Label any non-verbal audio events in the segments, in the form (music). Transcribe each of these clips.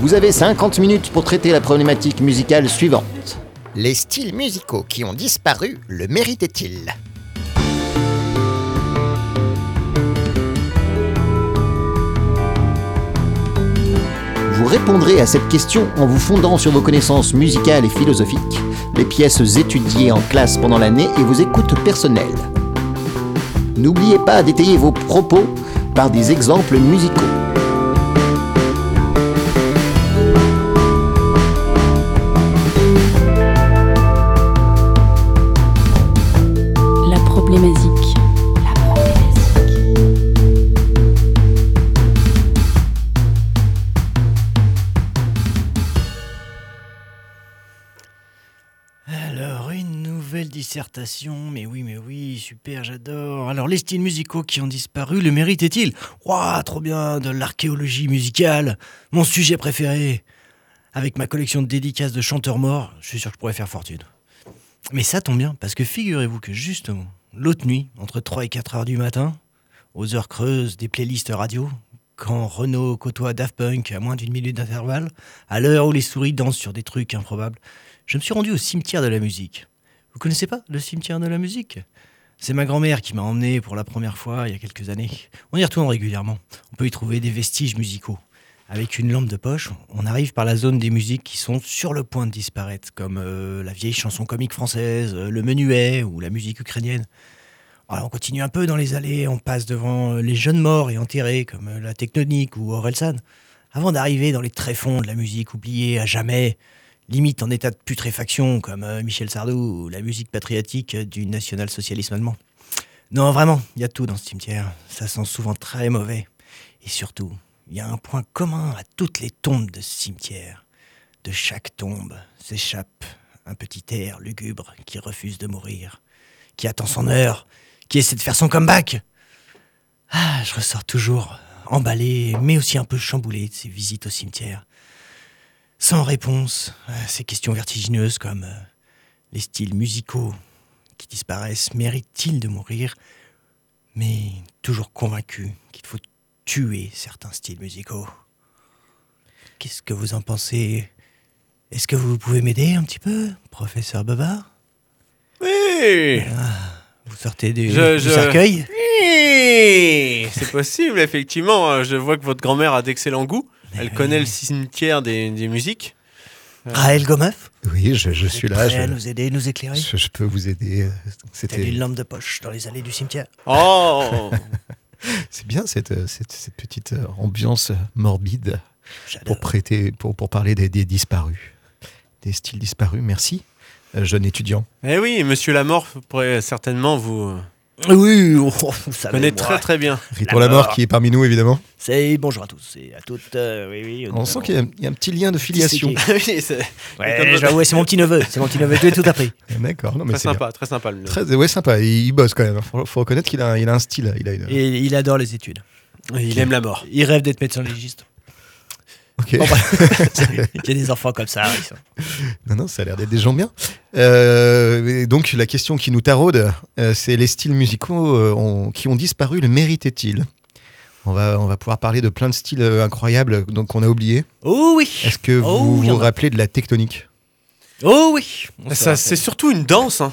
Vous avez 50 minutes pour traiter la problématique musicale suivante. Les styles musicaux qui ont disparu le méritaient-ils? Vous répondrez à cette question en vous fondant sur vos connaissances musicales et philosophiques, les pièces étudiées en classe pendant l'année et vos écoutes personnelles. N'oubliez pas d'étayer vos propos par des exemples musicaux. Dissertation, mais oui, mais oui, super, j'adore. Alors, les styles musicaux qui ont disparu, le méritaient-ils Waouh, trop bien, de l'archéologie musicale, mon sujet préféré. Avec ma collection de dédicaces de chanteurs morts, je suis sûr que je pourrais faire fortune. Mais ça tombe bien, parce que figurez-vous que justement, l'autre nuit, entre 3 et 4 heures du matin, aux heures creuses des playlists radio, quand Renault côtoie Daft Punk à moins d'une minute d'intervalle, à l'heure où les souris dansent sur des trucs improbables, je me suis rendu au cimetière de la musique. Vous connaissez pas le cimetière de la musique? C'est ma grand-mère qui m'a emmené pour la première fois il y a quelques années. On y retourne régulièrement. On peut y trouver des vestiges musicaux. Avec une lampe de poche, on arrive par la zone des musiques qui sont sur le point de disparaître, comme euh, la vieille chanson comique française, euh, le menuet ou la musique ukrainienne. On continue un peu dans les allées, on passe devant euh, les jeunes morts et enterrés, comme la Tectonique ou Orelsan, avant d'arriver dans les tréfonds de la musique oubliée à jamais, limite en état de putréfaction, comme euh, Michel Sardou ou la musique patriotique du national-socialisme allemand. Non, vraiment, il y a tout dans ce cimetière. Ça sent souvent très mauvais. Et surtout, il y a un point commun à toutes les tombes de ce cimetière. De chaque tombe s'échappe un petit air lugubre qui refuse de mourir, qui attend son heure, qui essaie de faire son comeback. Ah, je ressors toujours emballé, mais aussi un peu chamboulé de ces visites au cimetière. Sans réponse à ces questions vertigineuses comme euh, les styles musicaux qui disparaissent méritent-ils de mourir? Mais toujours convaincu qu'il faut tuer certains styles musicaux. Qu'est-ce que vous en pensez? Est-ce que vous pouvez m'aider un petit peu, professeur Bavard? Oui Vous sortez du, Je- du je- cercueil? Oui C'est possible, effectivement. Je vois que votre grand-mère a d'excellents goûts. Elle oui. connaît le cimetière des, des musiques. Raël Gomeuf Oui, je, je suis là. Je, nous aider, nous éclairer je- je peux vous aider. euh, C'était, une lampe de poche dans les allées du cimetière. Oh (laughs) c'est bien cette, euh, cette, cette petite euh, ambiance morbide pour prêter, pour, pour parler des, des disparus, des styles disparus. Merci, euh, jeune étudiant. Eh oui, Monsieur Lamort pourrait certainement vous Oui, oh, (laughs) vous savez, connaître moi, très très bien. Rito La la mort qui est parmi nous évidemment. C'est bonjour à tous et à toutes. euh, oui, oui. On sent qu'il y, a- il y a un petit lien de filiation. (laughs) Oui, c'est Ouais, mon petit neveu. C'est mon petit neveu. Tout est tout appris. D'accord, non mais très c'est sympa, très sympa. le- Très, ouais, sympa. Il, il bosse quand même. Faut, faut reconnaître qu'il a, il a un style. Il a une... Et il adore les études. Il aime la mort. Il rêve d'être médecin légiste. Ok. Bon, bah, Il y a des enfants comme ça. ils sont- Non, non, ça a l'air d'être des gens bien. Euh, donc, la question qui nous taraude, euh, c'est les styles musicaux euh, ont- qui ont disparu, le méritaient-ils? On va, on va pouvoir parler de plein de styles incroyables donc, qu'on a oubliés. Oh oui. Est-ce que Oh, vous en vous a. rappelez de la tectonique? Oh oui. C'est surtout une danse. hein.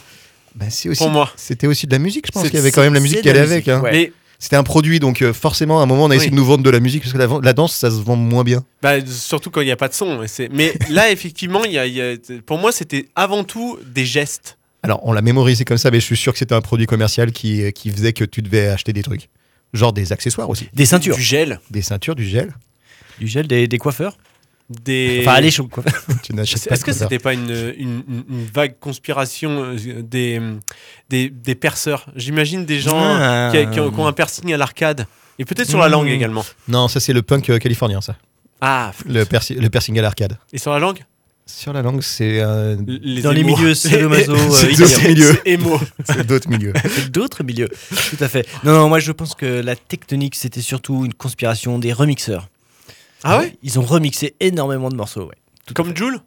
Bah, c'est aussi, Pour moi. C'était aussi de la musique, je pense qu'il y avait quand même la musique qui la allait avec. musique, hein. ouais. Mais C'était un produit, donc euh, forcément, à un moment, on a essayé Oui. de nous vendre de la musique, parce que la, la danse, ça se vend moins bien. bah, surtout quand il n'y a pas de son. Mais là, (laughs) effectivement, il y a- il y a- pour moi, c'était avant tout des gestes. Alors, on l'a mémorisé comme ça, mais je suis sûr que c'était un produit commercial qui, qui faisait que tu devais acheter des trucs. Genre des accessoires aussi. Des ceintures. Du gel. Des ceintures, du gel. Du gel, des, des coiffeurs. Des... Enfin, allez (laughs) n'achètes Est-ce que c'était pas une, une, une- une vague conspiration euh, des, des, des perceurs? J'imagine des gens Ah. qui, qui ont, qui ont un piercing à l'arcade. Et peut-être sur la Mmh. langue également. Non, ça c'est le punk euh, californien, ça. Ah, Le, le piercing à l'arcade. et sur la langue? Sur la langue, c'est euh, Les Dans les milieux sadomaso, (laughs) C'est euh, (laughs) d'autres milieux. C'est d'autres milieux. D'autres milieux. Tout à fait. Non, non, moi je pense que la tectonique, c'était surtout une conspiration des remixeurs. Ah ouais Ils ont remixé énormément de morceaux, ouais. Comme Joule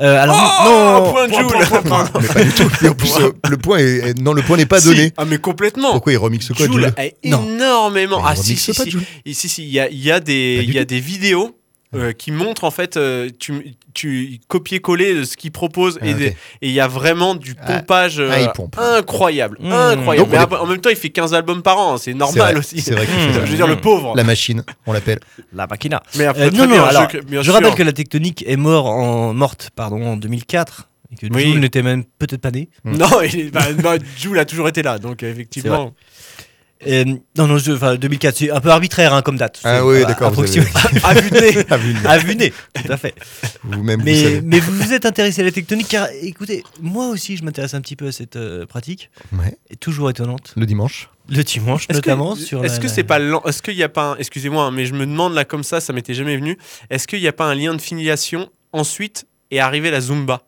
Euh, alors, Oh, non, un point de Joule Mais pas du tout. Et en plus, euh, le point est, est- non, le point n'est pas Si. donné. Ah mais complètement. Pourquoi il remix quoi, Joule Jules a Non. énormément. Ah si remixe si pas, si. Jul. Et si si, il y a, il y a des Pas du il y a tout. des vidéos euh, qui montrent en fait euh, tu tu copier-coller de ce qu'ils proposent Ah, et il y a vraiment du Ah. pompage euh, Ah, pompe. incroyable, Mmh. incroyable. Donc, Mais est- en même temps, il fait 15 albums par an, c'est C'est normal vrai, aussi. C'est vrai qu'il Mmh. (laughs) Je veux dire le pauvre. La machine, on l'appelle. la machina. Mais après, Euh, non, bien, non, alors, je, bien je sûr. rappelle que la tectonique est mort en, morte pardon, en 2004 et que Oui. Joule n'était même peut-être pas né. Non, il bah, bah, Joule a toujours été là, donc euh, effectivement. Euh, non, non, je- enfin, 2004, c'est un peu arbitraire hein, comme date. Ah oui, d'accord, vous. À vue de nez. Vous, À vue nez, tout à fait. Vous-même, vous Mais, savez. mais vous vous êtes intéressé à la tectonique car, écoutez, moi aussi, je m'intéresse un petit peu à cette euh, pratique, Ouais. et toujours étonnante. Le dimanche. Le dimanche, Est-ce que- notamment sur Est-ce la- que la- c'est pas lent Est-ce qu'il n'y a pas un... Excusez-moi, hein, mais je me demande là comme ça, ça m'était jamais venu. Est-ce qu'il n'y a pas un lien de filiation ensuite et arriver la Zumba?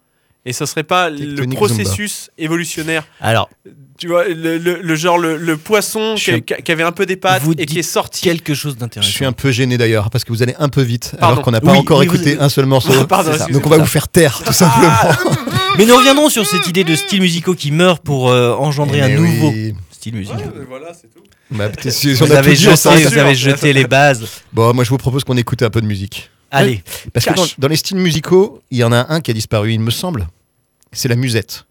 Et ce serait pas le processus évolutionnaire Alors, Tu vois, le, le- le genre, le, le poisson Je qui, avait un peu des pattes Vous et qui est sorti. quelque chose Je d'intéressant. suis un peu gêné d'ailleurs parce que vous allez un peu vite Pardon. alors qu'on n'a pas Oui, encore oui, vous- écouté un seul morceau. Pardon, ça. excusez-moi. Donc on va vous faire taire tout simplement. (laughs) Mais nous reviendrons sur cette idée de styles musicaux qui meurent pour euh, engendrer un Mais nouveau style musical. voilà, c'est tout. Bah, (laughs) si Vous on a avez jeté, vous avez jeté les bases. Bon, moi je vous propose qu'on écoute un peu de musique. Allez, Parce que dans les styles musicaux, il y en a un qui a disparu, il me semble. C'est la musette.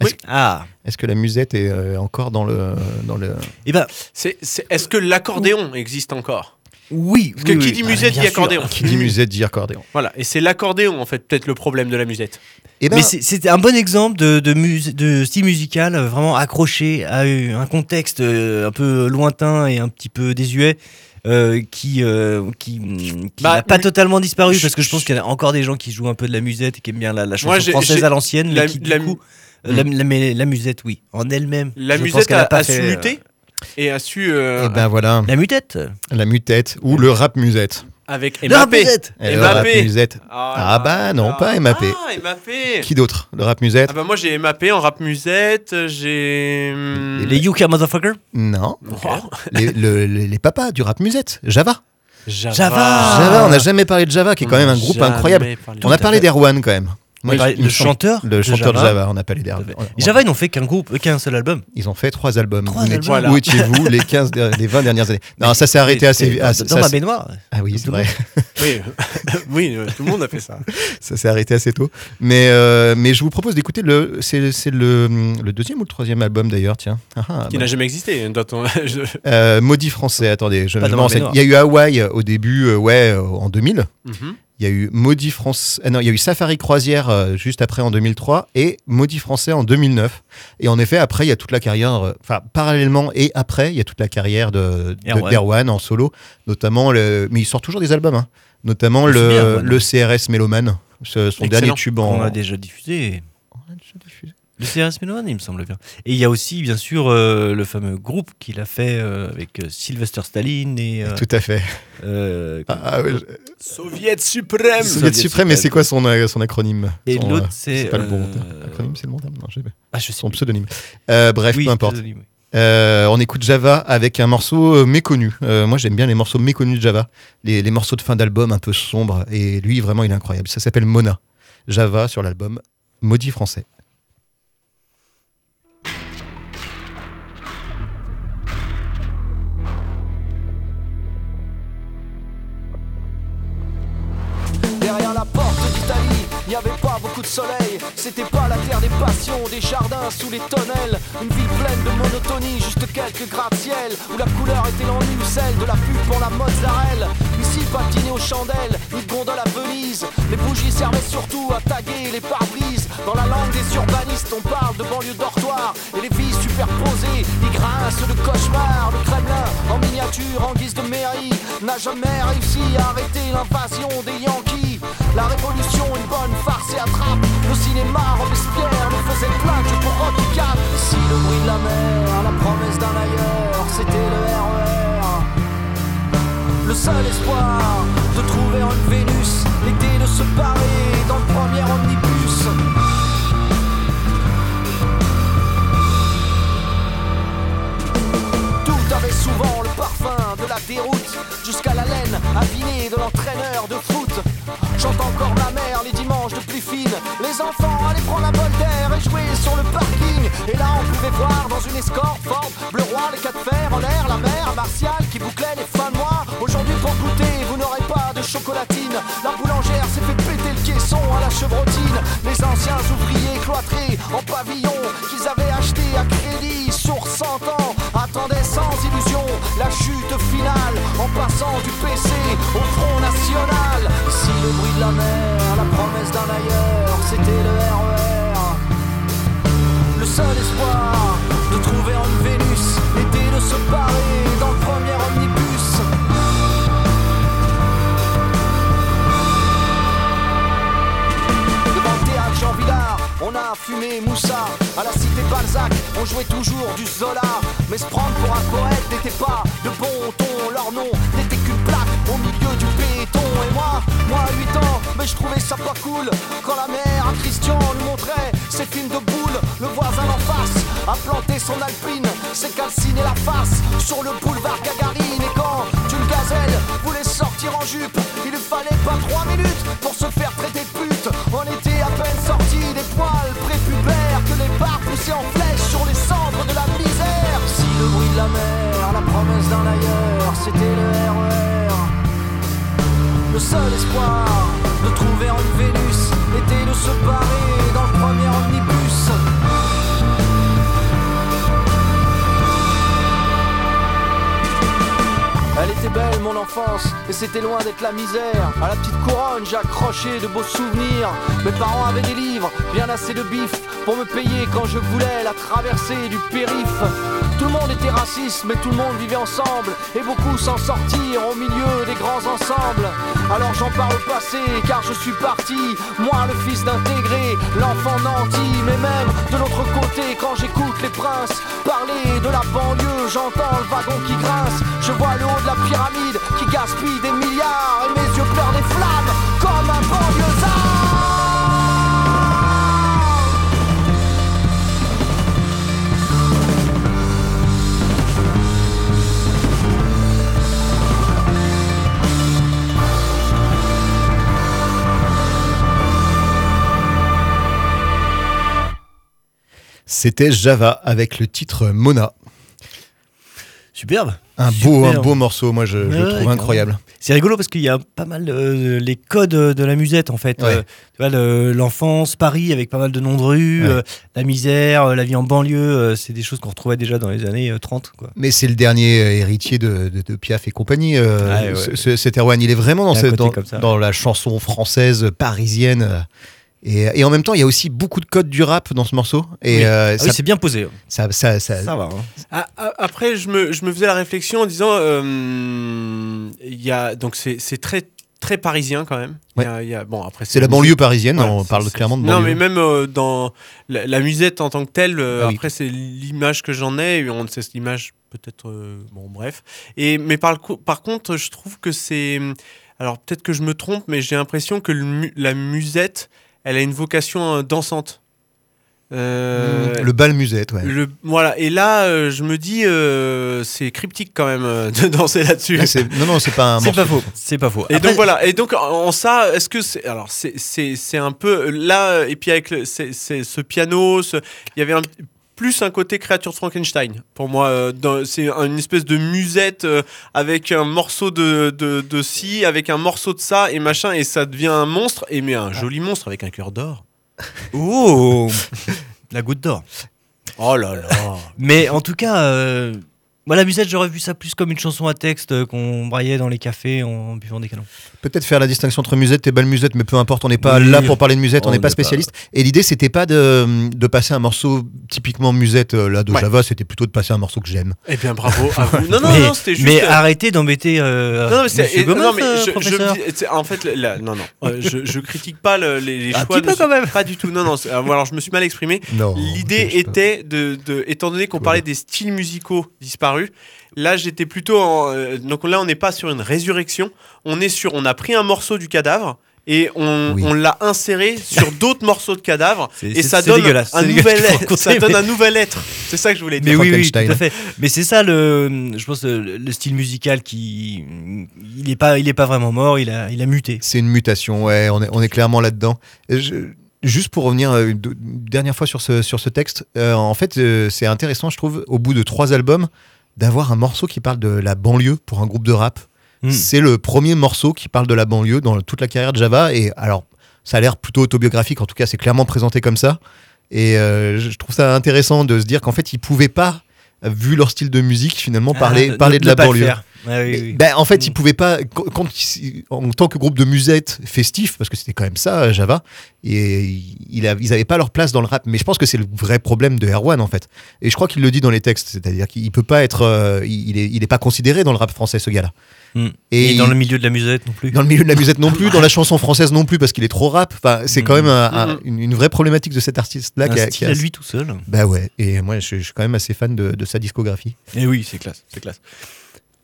Est-ce ah, est-ce que la musette est euh, encore dans le, dans le... eh ben C'est, c'est- est-ce que l'accordéon existe encore? Oui. Parce que oui, qui oui. dit Ah, musette dit sûr. accordéon. Qui dit musette dit accordéon. (laughs) Voilà, et c'est l'accordéon en fait, peut-être le problème de la musette. Eh ben, Mais c'est- c'était un bon exemple de, de, mus- de style musical vraiment accroché à un contexte euh, un peu lointain et un petit peu désuet. Euh, qui euh, qui, qui Bah, n'a pas totalement disparu parce que je pense qu'il y a encore des gens qui jouent un peu de la musette et qui aiment bien la, la chanson Moi, française à l'ancienne la- mais qui, du la- coup, euh, la, la- mais la musette oui en elle-même. La je pense musette qu'elle a, pas a fait, su euh, muter et a su euh, eh ben voilà, la mutette la mutette ou le rap musette. Avec Mbappé. le rap musette. Ah bah non, pas Mbappé. Ah, Mbappé. Qui d'autre Le rap musette? Ah bah moi j'ai Mbappé en rap musette, j'ai hum, les Yuka motherfucker Non. (laughs) Les, le- les- les papas du rap musette. Java. Java. Java. Java, on n'a jamais parlé de Java, qui est quand même un groupe incroyable. On a parlé d'Erwan quand même. Le chanteur Le de chanteur de Java. Java, on a parlé d'Erwan. Et Java ils n'ont fait qu'un groupe qu'un seul album Ils ont fait trois albums. Trois albums. Voilà. Où étiez-vous les, 15, der- les 20 dernières années? Non, ça s'est arrêté assez dans, ah, dans ça- ma ça- baignoire Ah oui, c'est Tout le vrai. (laughs) Oui, oui, euh, tout le monde a fait ça. (laughs) Ça s'est arrêté assez tôt. Mais, euh, mais je vous propose d'écouter le. C'est c'est le, le deuxième ou le troisième album d'ailleurs, tiens. Ah, ah, Qui bah. n'a jamais existé. Doit on- (laughs) je- Euh, Maudit français, attendez, je, Pas je dans ma. Il y a eu Hawaï au début, euh, ouais, euh, en 2000. Mhm. Il y a eu Maudit France, euh, non, il y a eu Safari Croisière euh, juste après en 2003 et Maudit Français en 2009. Et en effet, après, il y a toute la carrière, euh, enfin, parallèlement et après, il y a toute la carrière de, de- Erwan. d'Erwan en solo, notamment le, mais il sort toujours des albums, hein. notamment le, le CRS Méloman, son Excellent. dernier tube en. on a déjà diffusé On a déjà diffusé. Le CRS Méloman il me semble bien et il y a aussi bien sûr euh, le fameux groupe qu'il a fait euh, avec euh, Sylvester Staline et euh, Tout à fait. euh, Ah, ah, ouais, je- Soviet suprême. Soviet Soviet suprême, mais suprême. c'est quoi son, euh, son acronyme et l'autre euh, c'est pas le bon acronyme, c'est le bon terme Non, je sais pas. ah je sais Son plus. pseudonyme. Euh, bref, Oui, peu importe. pseudonyme, oui. Euh, on écoute Java avec un morceau méconnu. Euh, moi, j'aime bien les morceaux méconnus de Java, les, les morceaux de fin d'album un peu sombres. Et lui, vraiment, il est incroyable. Ça s'appelle Mona. Java sur l'album Maudit français. N'y avait pas beaucoup de soleil. C'était pas la terre des passions, des jardins sous les tonnelles. Une ville pleine de monotonie, juste quelques gratte-ciel. Où la couleur était l'ennui celle de la pub pour la mozzarella. Ici, dîner aux chandelles, ni de gondole à Venise. Les bougies servaient surtout à taguer les pare-brises. Dans la langue des urbanistes, on parle de banlieue dortoir. Et les vies superposées, ils grincent de cauchemar. Le Kremlin, en miniature, en guise de mairie, n'a jamais réussi à arrêter l'invasion des Yankees. La révolution, une bonne farce et attrape. Le cinéma, Robespierre, nous faisait plaque pour Rocky IV. Ici, le bruit de la mer, la promesse d'un ailleurs, c'était le RER. Le seul espoir de trouver une Vénus, l'idée de se parer dans le premier omnibus. Tout avait souvent le parfum de la déroute, jusqu'à la laine avinée de l'entraîneur de foot. J'entends encore ma mère les dimanches de plus fine. Les enfants allaient prendre un bol d'air et jouer sur le parking. Et là, on pouvait voir dans une escorte Ford, bleu roi, les quatre fers en l'air, la mer martiale qui bouclait les femmes Aujourd'hui, pour goûter, vous n'aurez pas de chocolatine. La boulangère s'est fait péter le caisson à la chevrotine. Les anciens ouvriers cloîtrés en pavillon qu'ils avaient acheté à crédit sur 100 ans attendaient sans illusion la chute finale en passant du PC au Front National. Ici, le bruit de la mer, la promesse d'un ailleurs, c'était le RER. Le seul espoir de trouver une Vénus était de se barrer dans le on jouait toujours du Zola. Mais se prendre pour un poète n'était pas de bon ton. Leur nom n'était qu'une plaque au milieu du béton. Et moi, moi à 8 ans, mais je trouvais ça pas cool. Quand la mère à Christian nous montrait ses films de boules, le voisin en face a planté son alpine, s'est calciné la face sur le boulevard Gagarine. Et quand une gazelle voulait sortir en jupe, il lui fallait pas 3 minutes pour se faire traiter de pute. La mer, la promesse d'un ailleurs, c'était le RER. Le seul espoir de trouver une Vénus était de se barrer dans le premier omnibus. Elle était belle mon enfance et c'était loin d'être la misère. À la petite couronne j'ai accroché de beaux souvenirs. Mes parents avaient des livres, bien assez de bif pour me payer quand je voulais la traversée du périph. Tout le monde était raciste mais tout le monde vivait ensemble et beaucoup s'en sortirent au milieu des grands ensembles. Alors j'en parle au passé car je suis parti, moi le fils d'intégré, l'enfant nanti, mais même de l'autre côté quand j'écoute les princes parler de la banlieue, j'entends le wagon qui grince, je vois le haut de la pyramide qui gaspille des milliards et mes yeux pleurent des flammes comme un banlieusard. C'était Java avec le titre Mona. Superbe. Un beau, un beau morceau, moi je, je le Ouais, trouve incroyable. C'est rigolo parce qu'il y a pas mal euh, les codes de la musette en fait. Ouais. Euh, le- l'enfance, Paris avec pas mal de noms de rues, Ouais. euh, la misère, la vie en banlieue, c'est des choses qu'on retrouvait déjà dans les années euh, 30. Quoi. Mais c'est le dernier héritier de, de- de Piaf et compagnie. ce- cet Erwan, il est vraiment cette- ça. dans la chanson française parisienne. Et, et en même temps, il y a aussi beaucoup de codes du rap dans ce morceau. Et Oui. euh, Ah ça, oui, c'est bien posé. ça, ça- ça- Ça va. hein. Ah, ah, après, je me, je me faisais la réflexion en disant, euh, il y a donc c'est c'est très très parisien quand même. Il y a- il y a- bon après c'est la banlieue parisienne, on c'est- parle c'est- clairement de Non, banlieue. mais même euh, dans la, la musette en tant que telle, euh, Ah oui. après, c'est l'image que j'en ai. et On sait cette image, peut-être. euh, bon, bref. Et, mais par, le coup- par contre, je trouve que c'est. Alors, peut-être que je me trompe, mais j'ai l'impression que le la musette, elle a une vocation euh, dansante. Euh, le bal musette, ouais. le- voilà. Et là, euh, je me dis, euh, c'est cryptique quand même euh, de (laughs) danser là-dessus. Là, non, non, c'est pas un C'est pas faux. C'est pas faux. Et Après, donc voilà. Et donc en, en ça, est-ce que c'est alors c'est c'est c'est un peu là et puis avec le, c'est, c'est ce piano, ce- il y avait un, plus un côté créature de Frankenstein pour moi. euh, dans- c'est une espèce de musette euh, avec un morceau de, de de ci, avec un morceau de ça et machin et ça devient un monstre et mais un joli monstre avec un cœur d'or. (laughs) Oh La goutte d'or. Oh là là. Mais en tout cas, euh, moi, la musette, j'aurais vu ça plus comme une chanson à texte euh, qu'on braillait dans les cafés en buvant des canons. Peut-être faire la distinction entre musette et bal musette, mais peu importe, on n'est pas Oui. là pour parler de musette, on On n'est pas spécialiste. Et l'idée, c'était pas de, de passer un morceau typiquement musette euh, là de Ouais. Java, c'était plutôt de passer un morceau que j'aime. Eh bien bravo à vous. (laughs) Non non mais, non, c'était juste. mais euh, arrêtez d'embêter euh, Non, non, mais Gomeuf, non, mais je, en fait, là, non, non, (laughs) euh, je, je critique pas le- les, les Un choix. petit peu quand même. Pas du tout. Non, non. alors, je me suis mal exprimé. Non. L'idée était de, de- étant donné qu'on parlait des styles musicaux disparus, là j'étais plutôt en, euh, donc là on n'est pas sur une résurrection, on est sur, on a pris un morceau du cadavre et on, Oui. on l'a inséré sur (laughs) d'autres morceaux de cadavres et ça donne un nouvel être. Ça donne mais- un nouvel être. C'est ça que je voulais Mais dire. oui, oui, tout à fait. Mais c'est ça le, je pense, le, le style musical qui, il est pas, il est pas vraiment mort, il a, il a muté. C'est une mutation, ouais, on est, on est clairement là-dedans. Et je- juste pour revenir euh, une, une dernière fois sur ce, sur ce texte, euh, en fait, euh, c'est intéressant, je trouve, au bout de trois albums, d'avoir un morceau qui parle de la banlieue pour un groupe de rap. Hmm. C'est le premier morceau qui parle de la banlieue dans toute la carrière de Java. Et alors, ça a l'air plutôt autobiographique, en tout cas, c'est clairement présenté comme ça. Et euh, je trouve ça intéressant de se dire qu'en fait, ils pouvaient pas, vu leur style de musique, finalement, parler, Ah, parler ne- de ne la banlieue. Oui. Ben, en fait, Mm. ils pouvaient pas, quand, quand en tant que groupe de musette festif, parce que c'était quand même ça, euh, Java, et ils avaient pas leur place dans le rap. Mais je pense que c'est le vrai problème de Erwan, en fait. Et je crois qu'il le dit dans les textes, c'est-à-dire qu'il peut pas être, euh, il, est, il est pas considéré dans le rap français, ce gars-là. Mm. Et, Et dans il- le milieu de la musette non plus. dans le milieu de la musette non plus, dans la chanson française non plus, parce qu'il est trop rap. Enfin, c'est quand Mm. même un- un- Mm. une, une vraie problématique de cet artiste-là. un qui a- style qui a- à lui tout seul. Bah ouais, et moi je, je suis quand même assez fan de, de sa discographie. Et oui, c'est classe, c'est classe.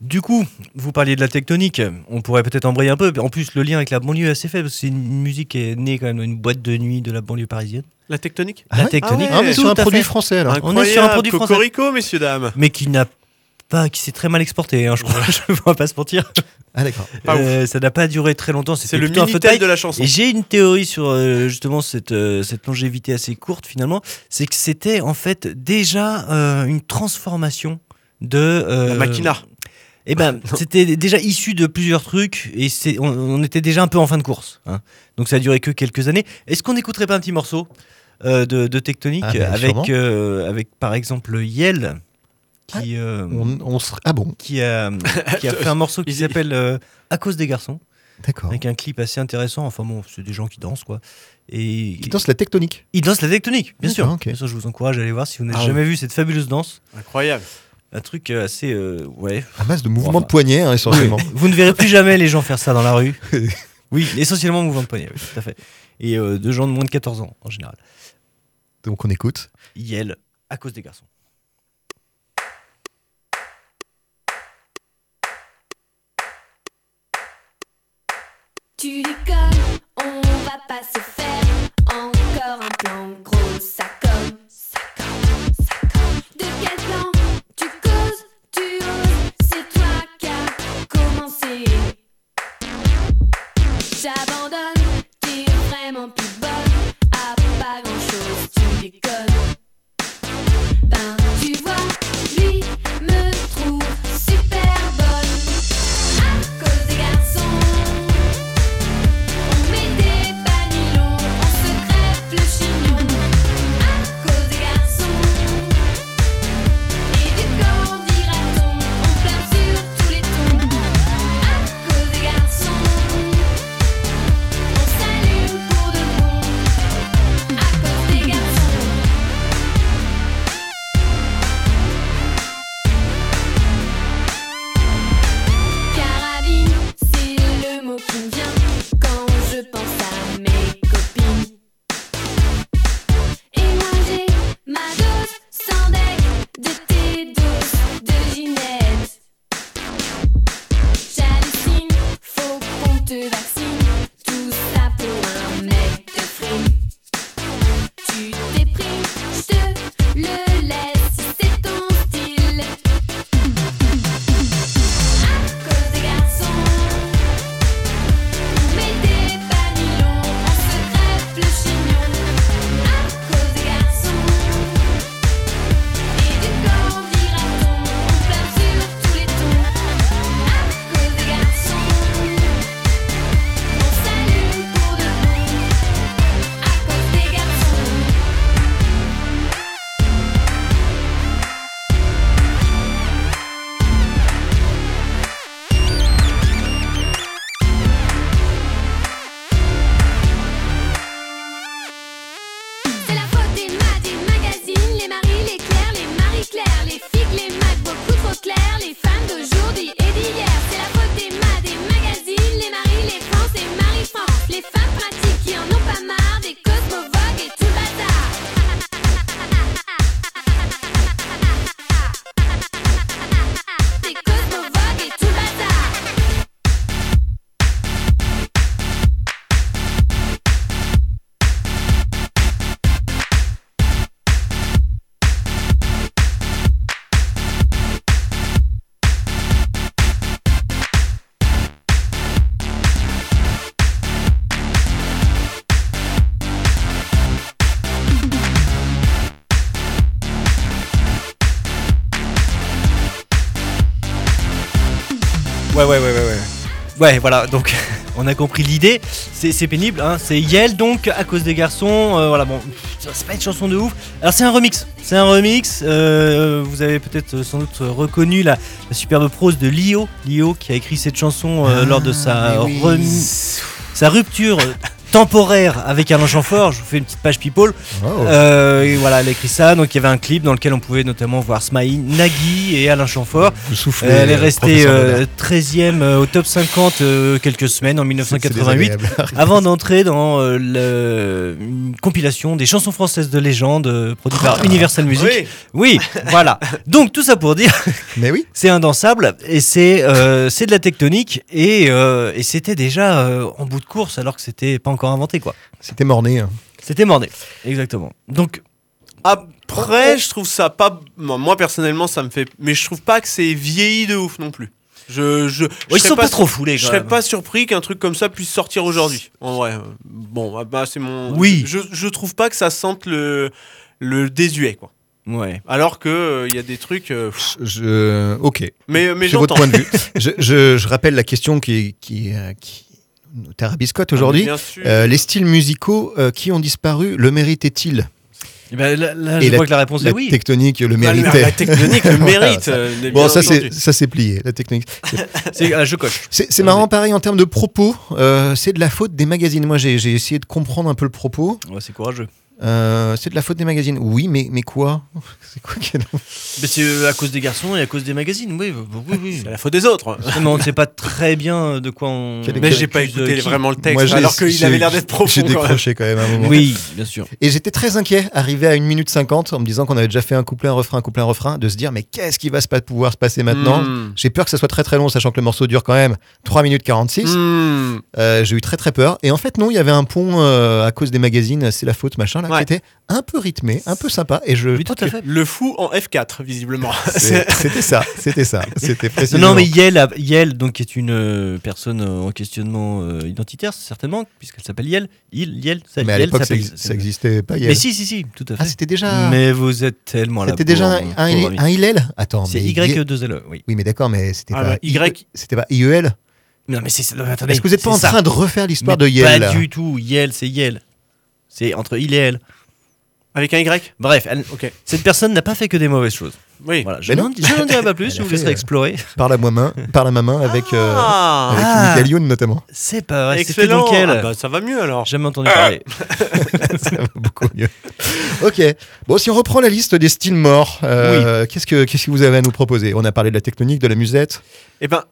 Du coup, vous parliez de la tectonique, on pourrait peut-être embrayer un peu. En plus, le lien avec la banlieue est assez faible, parce que c'est une musique qui est née quand même dans une boîte de nuit de la banlieue parisienne. La tectonique la ouais tectonique, Ah Ah, mais tout sur un produit fait. français alors. On est sur un produit français. Cocorico, messieurs dames. mais qui n'a pas, qui s'est très mal exporté, hein, je crois. (laughs) je ne vais pas se mentir. Ah d'accord. Euh, ça n'a pas duré très longtemps. C'est C'était le minitel de la chanson. Et j'ai une théorie sur euh, justement cette, euh, cette longévité assez courte finalement, c'est que c'était en fait déjà euh, une transformation de euh, La Machina. Eh ben, (laughs) c'était déjà issu de plusieurs trucs et c'est, on, on était déjà un peu en fin de course. hein. Donc ça a duré que quelques années. Est-ce qu'on n'écouterait pas un petit morceau euh, de, de Tectonique Ah, ben, avec, sûrement. avec par exemple Yel qui euh, On, on se- Ah bon, qui a qui a fait un morceau (laughs) qui s'appelle euh, À cause des garçons d'accord. avec un clip assez intéressant. Enfin bon, c'est des gens qui dansent quoi. Et Qui danse la tectonique. ils dansent la tectonique, bien sûr. Bien sûr, je vous encourage à aller voir si vous n'avez Ah jamais vu cette fabuleuse danse. Incroyable. Un truc euh, assez euh, ouais. Un masse de mouvements Enfin. de poignets, hein, essentiellement. Vous ne verrez plus jamais les gens faire ça dans la rue. (laughs) Oui, essentiellement mouvement de poignet, oui, tout à fait. Et euh, de gens de moins de 14 ans en général. Donc on écoute. Yel à cause des garçons. Tu déconnes, on va pas se J'abandonne, t'es vraiment plus bonne à pas grand chose, tu déconnes. Ben tu vois, Ouais, ouais, ouais, ouais, ouais. Ouais, voilà, donc (laughs) on a compris l'idée. C'est pénible, hein. C'est Yel, donc, à cause des garçons. euh, voilà, bon, c'est pas une chanson de ouf. Alors, c'est un remix. C'est un remix. euh, vous avez peut-être euh, sans doute reconnu la, la superbe prose de Lio. Lio qui a écrit cette chanson euh, lors de sa, oui. remi- sa rupture temporaire avec Alain Chamfort. Je vous fais une petite page people. Oh. Euh, et voilà, elle a écrit ça. Donc, il y avait un clip dans lequel on pouvait notamment voir Smaïn, Nagui et Alain Chamfort. Soufflez, Elle est restée euh, Baudard. 13e euh, au top 50 euh, quelques semaines en C'est 1988 désagréable. (laughs) avant d'entrer dans euh, le- une compilation des chansons françaises de légende euh, produite par Universal Music. Oui. Oui, voilà. (laughs) Donc tout ça pour dire, (laughs) Mais oui, c'est indansable et c'est c'est de la tectonique et, et c'était déjà en bout de course alors que c'était pas encore inventé quoi. c'était morné. hein. C'était morné, exactement. Donc Après, je trouve ça pas. Moi, personnellement, ça me fait. Mais je trouve pas que c'est vieilli de ouf non plus. Je, je, je ils serais sont pas, trop foulés. Je serais pas surpris qu'un truc comme ça puisse sortir aujourd'hui. En vrai, euh, bon, ah bah, c'est mon. Oui. Je, je trouve pas que ça sente le le désuet quoi. Ouais. Alors que euh, il y a des trucs. euh, Je... Ok, mais mais c'est votre j'entends. point de vue. (laughs) je, je- je rappelle la question qui, qui, euh, qui Ah, aujourd'hui. sûr. Euh, les styles musicaux euh, qui ont disparu, le méritaient-ils Eh ben, là, là, Et la- que la réponse La est oui. tectonique le le- méritait. La tectonique le (laughs) mérite. Euh, Bon, ça c'est ça c'est plié, la technique. C'est- (laughs) ah, je coche. C'est marrant, pareil en termes de propos, euh, c'est de la faute des magazines. Moi, j'ai j'ai essayé de comprendre un peu le propos. Ouais, c'est courageux. Euh, c'est de la faute des magazines. Oui, mais mais quoi (laughs) C'est quoi Mais c'est euh, à cause des garçons et à cause des magazines, oui, oui, oui. C'est la faute des autres. (laughs) Mais on ne sait pas très bien de quoi on. Quel Mais j'ai pas écouté euh, qui. vraiment le texte. Moi, alors qu'il avait l'air d'être profond. J'ai quand même. décroché quand même à un moment. Oui, bien sûr. Et j'étais très inquiet, arrivé à 1 minute 50, en me disant qu'on avait déjà fait un couplet, un refrain, un couplet, un refrain, de se dire, mais qu'est-ce qui va se pas pouvoir se passer maintenant Hmm. J'ai peur que ça soit très très long, sachant que le morceau dure quand même 3 minutes 46. Hmm. Euh, j'ai eu très très peur. Et en fait, non, il y avait un pont euh, à cause des magazines, c'est la faute, machin, là, Ouais. qui était un peu rythmé, un peu sympa. Et je. Oui, tout à fait. Le fou en F4, visiblement. (laughs) C'était ça, c'était ça, c'était Non, précisément. non, mais Yel, a- Yel, donc, qui est une euh, personne euh, en questionnement euh, identitaire, certainement, puisqu'elle s'appelle Yel. Il, Yel, ça, Mais à Yel l'époque, ça, s'appelle- ex- ça existait pas. Yel. Mais si, si, si, tout à fait. Ah, c'était déjà. Mais vous êtes tellement là. C'était déjà un, un, un Hillel Attends, C'est mais Yel- Y2LE, oui. Oui, mais d'accord, mais c'était Ah, pas. Y. C'était pas IEL Non, mais c'est. Est-ce que vous n'êtes pas en ça. train de refaire l'histoire de Yel Pas du tout. Yel, c'est Yel. C'est entre il et elle. Avec un Y? Bref, elle- Ok. cette personne n'a pas fait que des mauvaises choses. Oui. Voilà, je Mais n'en non. je n'en dirai pas plus, Elle je a vous fait, laisserai euh, explorer. par la, main, par la main avec, euh, Ah, avec Ah. Michael Youn notamment. C'est pas vrai. C'était excellent. donc elle. Ah bah, ça va mieux alors. Jamais entendu parler. (laughs) Ça va beaucoup mieux. Ok. Bon, si on reprend la liste des styles morts, euh, qu'est-ce que qu'est-ce que vous avez à nous proposer? On a parlé de la tectonique, de la musette. Eh ben,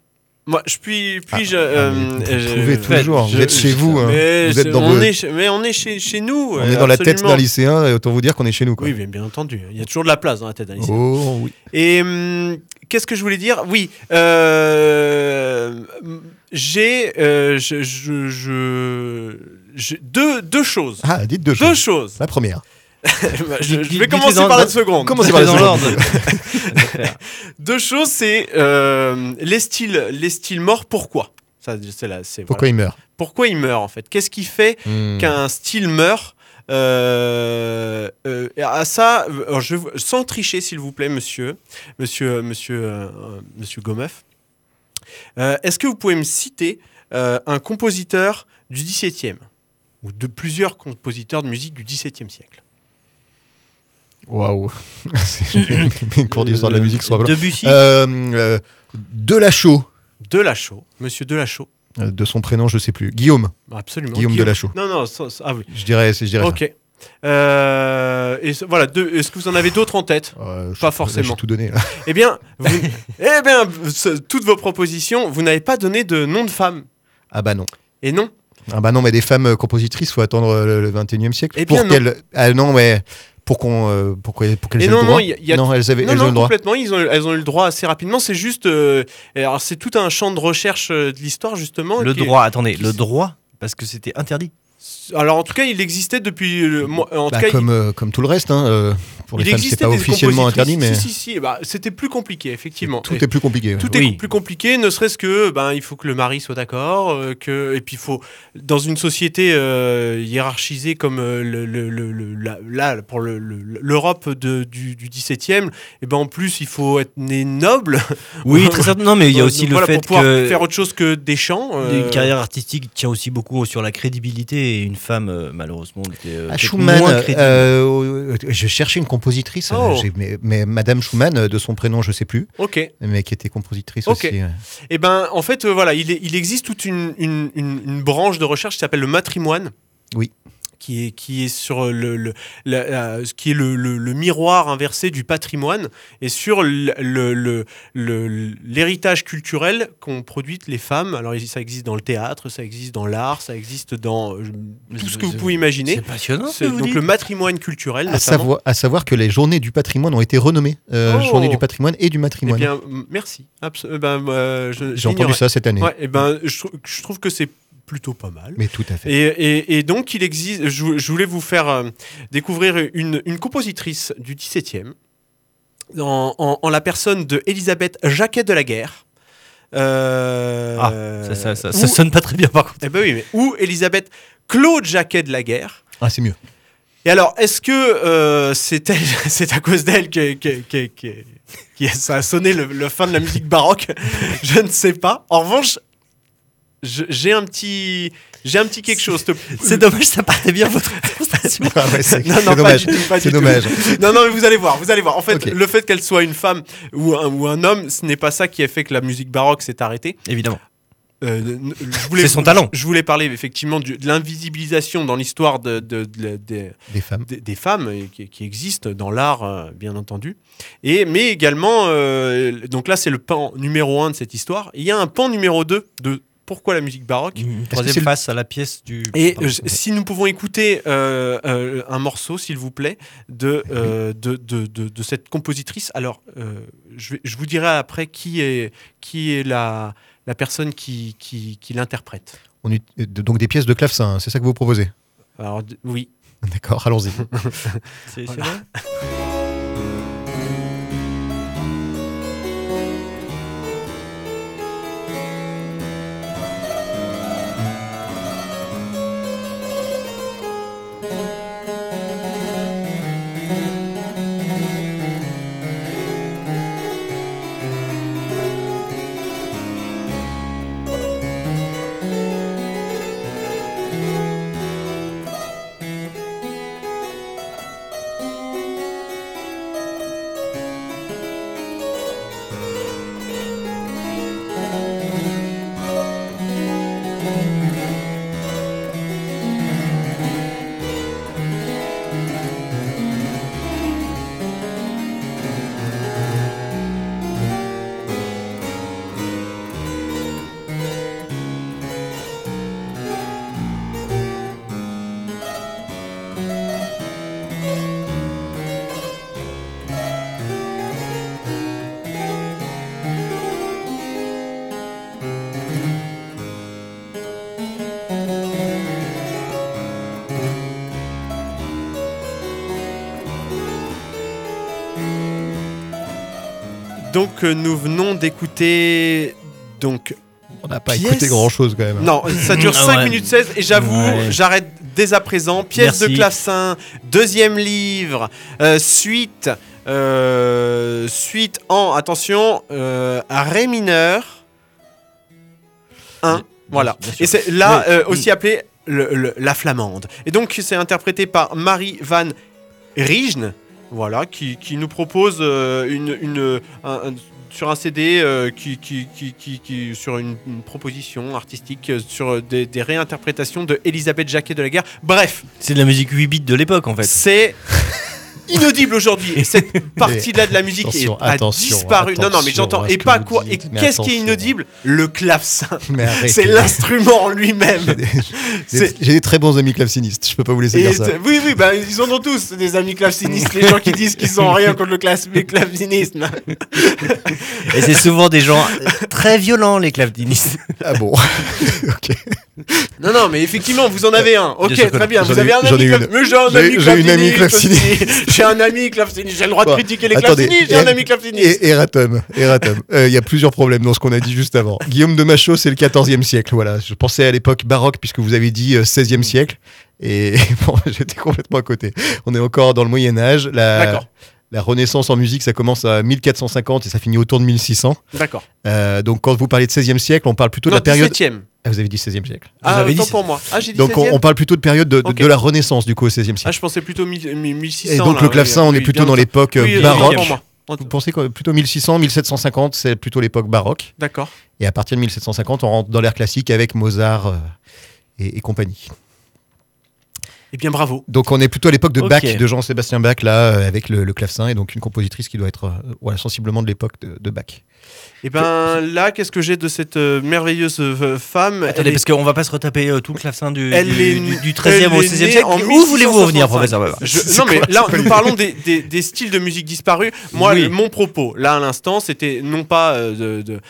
moi, je puis, puis Ah, je. ah, euh, mais vous je- trouvez toujours, vous êtes chez vous, hein. Mais, Vous êtes c'est- dans on vos- est chez- mais on est chez, chez nous. On euh, est dans la tête d'un lycéen, et autant vous dire qu'on est chez nous. Quoi. Oui, bien, bien entendu. Il y a toujours de la place dans la tête d'un lycéen. Oh oui. Et hum, qu'est-ce que je voulais dire? Oui, euh, j'ai euh, je, je, je- je- deux, deux choses. Ah, dites deux Deux choses. choses. La première. Bah, je, vais commencer dans- par la seconde. Commencez par la dans (laughs) l'ordre. Deux choses, c'est euh, les styles, les styles morts. Pourquoi? Ça, c'est là, c'est Pourquoi voilà. il meurt? Pourquoi ils meurent en fait? Qu'est-ce qui fait Hmm. qu'un style meurt? Euh, euh, à ça, alors je, sans tricher s'il vous plaît, monsieur, monsieur, monsieur, monsieur Gomeuf, euh, est-ce que vous pouvez me citer euh, un compositeur du XVIIe ou de plusieurs compositeurs de musique du XVIIe siècle? Waouh. (laughs) Mes cours d'histoire de la musique sont Debussy. Euh, euh, Delachaux. Delachaux, monsieur Delachaux. Euh, De son prénom, je sais plus. Guillaume. Absolument. Guillaume Delachaux. Non, non, ça- ça- ah oui. Je dirais, je dirais ça. Ok. Euh, et ce- voilà, deux- est-ce que vous en avez d'autres en tête? Euh, je- Pas forcément. J'ai tout donné. là. Eh bien, vous- (laughs) eh bien, ce- toutes vos propositions, vous n'avez pas donné de nom de femme. Ah bah non. Et non. Ah bah non, mais des femmes euh, compositrices, faut attendre euh, le, le 21e siècle. Eh bien, pour non. qu'elles. Ah non, mais pour qu'on, euh, pour qu'elles, aient non, le droit. non, il y a- il y a- non, elles avaient, Non, elles ont non, le droit. complètement. Ils ont, elles ont eu le droit assez rapidement. C'est juste. euh, alors, c'est tout un champ de recherche euh, de l'histoire, justement. Le est- droit, attendez, le droit, parce que c'était interdit. Alors, en tout cas, il existait depuis. le- moi- en tout Bah, cas, il- comme, euh, comme tout le reste, hein, euh, pour les il femmes, c'est pas officiellement interdit, mais Si, si, si, bah, c'était plus compliqué, effectivement. tout Et- est plus compliqué. Tout Oui. est plus compliqué, ne serait-ce que ben il faut que le mari soit d'accord, euh, que et puis il faut dans une société euh, hiérarchisée comme euh, le, le- le- le- la- là pour le- le- l'Europe de- du, du 17e, et ben en plus il faut être né noble. (laughs) Oui, (laughs) très certainement. mais il y a Donc, aussi le voilà, fait pour pouvoir que faire autre chose que des chants. euh, une carrière artistique tient aussi beaucoup sur la crédibilité et une femme euh, malheureusement était euh, Ah, Schumann, moins crédible. euh, je cherchais une compositrice, Oh. euh, mais, mais Madame Schumann, euh, de son prénom, je sais plus, Ok. mais qui était compositrice Ok. aussi. Et ben en fait euh, voilà, il, est- il existe toute une, une- une- une branche de recherche qui s'appelle le matrimoine. Oui. Qui est, qui est sur le, le- la- qui est le, le- le miroir inversé du patrimoine et sur l'héritage culturel qu'ont produit les femmes. Alors ça existe dans le théâtre, ça existe dans l'art, ça existe dans euh, tout ce que vous pouvez imaginer. C'est passionnant. ce donc dites. le matrimoine culturel. À savoir, à savoir que les journées du patrimoine ont été renommées euh, Oh. journée du patrimoine et du Eh matrimoine. bien, m- merci. Euh, ben, euh, J'ai entendu ça cette année. Ouais, et ben, je, trou- je trouve que c'est plutôt pas mal. Mais tout à fait. Et, et- et donc, il existe. Je, je voulais vous faire euh, découvrir une, une compositrice du XVIIe, en, en- en la personne de Elisabeth Jacquet de la Guerre. Euh, Ah, Ça, ça, ça, ou- ça sonne pas très bien par contre. eh ben oui, mais ou Elisabeth Claude Jacquet de la Guerre. Ah, c'est mieux. Et alors, est-ce que euh, c'est (laughs) à cause d'elle que, que- que- ça a sonné le, le fin de la musique baroque? Je ne sais pas. En revanche, j'ai un petit, j'ai un petit quelque chose. C'est dommage, ça partait bien votre présentation. Ah ouais, c'est (laughs) Non, non, dommage. C'est. Non, non, mais vous allez voir, vous allez voir. En fait, le fait qu'elle soit une femme ou un, ou un homme, ce n'est pas ça qui a fait que la musique baroque s'est arrêtée. Évidemment. Euh, C'est son talent. Je voulais parler effectivement du- de l'invisibilisation dans l'histoire de, de- de- de- Des femmes. des, des femmes euh, qui, qui existent dans l'art, euh, bien entendu. Et, mais également, euh, donc là, c'est le pan numéro un de cette histoire. Il y a un pan numéro 2 de pourquoi la musique baroque. C'est troisième le- face à la pièce du. Et Pardon. euh, si nous pouvons écouter euh, euh, un morceau, s'il vous plaît, de, euh, de, de, de- de cette compositrice. Alors, euh, je, vais- je vous dirai après qui est, qui est la, la personne qui, qui, qui l'interprète. On donc des pièces de clavecin, c'est ça que vous proposez? Alors, oui. D'accord, allons-y. (laughs) C'est- c'est Voilà. (laughs) euh, nous venons d'écouter. Donc, On n'a pas Pièce- écouté grand-chose quand même. non, ça dure (laughs) Ah 5 ouais. minutes 16 et j'avoue, Ouais. j'arrête dès à présent. Pièce de Merci. clavecin, deuxième livre, euh, suite, euh, suite en, attention, euh, à Ré mineur 1. Voilà. Et c'est là euh, aussi appelé le- le- la flamande. Et donc c'est interprété par Marie van Riegen, voilà, qui, qui nous propose euh, une, une- un- un- sur un CD euh, qui, qui, qui, qui- qui- sur une, une proposition artistique euh, sur des, des réinterprétations de Elisabeth Jacquet de la Guerre. Bref, C'est de la musique 8 bits de l'époque en fait. c'est inaudible aujourd'hui. Et cette (laughs) partie-là de la musique est, a disparu. non, non, mais j'entends. Et pas quoi. Et qu'est-ce qui est inaudible Le clavecin. (laughs) C'est l'instrument en lui-même. J'ai des- C'est- J'ai des très bons amis clavecinistes, je peux pas vous laisser Et dire ça. oui, oui, bah, ils en ont tous, des amis clavecinistes. les gens qui disent qu'ils ont rien contre le clavecinisme. Et c'est souvent des gens très violents, les clavecinistes. Ah bon (laughs) Ok. Non, non, mais effectivement, vous en avez un. Ok, très bien. Vous avez un ami j'ai une amie Clafsini. J'ai un ami Clafsini. J'ai le droit de Bon, critiquer les. Clafsini. J'ai un Et- ami Clafsini. Et Eratum, Eratum. Euh, Il y a plusieurs problèmes dans ce qu'on a dit juste avant. Guillaume de Machaut, c'est le 14e siècle. Voilà, je pensais à l'époque baroque puisque vous avez dit euh, 16e siècle. Et (laughs) bon, j'étais complètement à côté. On est encore dans le Moyen Âge. La, D'accord. La Renaissance en musique, ça commence à 1450 et ça finit autour de 1600. D'accord. Euh, donc quand vous parlez de 16e siècle, on parle plutôt de la période. 17e. Ah, vous avez dit 16e siècle. Ah, avez dit autant c'est- pour moi. Ah, j'ai dit Donc on, 16e. on parle plutôt de période de, de- Ok. de la Renaissance du coup au 16e Ah, siècle. je pensais plutôt 1000 1600. et donc là, le clavecin, oui, on est plutôt dans l'époque euh, Oui, baroque. autant pour moi. Vous pensez quoi? Plutôt 1600, 1750, c'est plutôt l'époque baroque. D'accord. Et à partir de 1750, on rentre dans l'ère classique avec Mozart euh, et, et compagnie. Eh bien, bravo. Donc on est plutôt à l'époque de Ok. Bach, de Jean-Sébastien Bach, là, euh, avec le, le clavecin, et donc une compositrice qui doit être euh, voilà, sensiblement de l'époque de, de Bach. Eh ben, là, qu'est-ce que j'ai de cette euh, merveilleuse euh, femme? Attendez, Elle est- parce qu'on va pas se retaper euh, tout le clavecin du, du, est- du- du 13e au elle est 16e née siècle. en Où voulez-vous revenir, 1665? professeur Je- non mais là nous parlons des, des- des styles de musique disparus. Moi Oui. mon propos là à l'instant c'était non pas euh, de,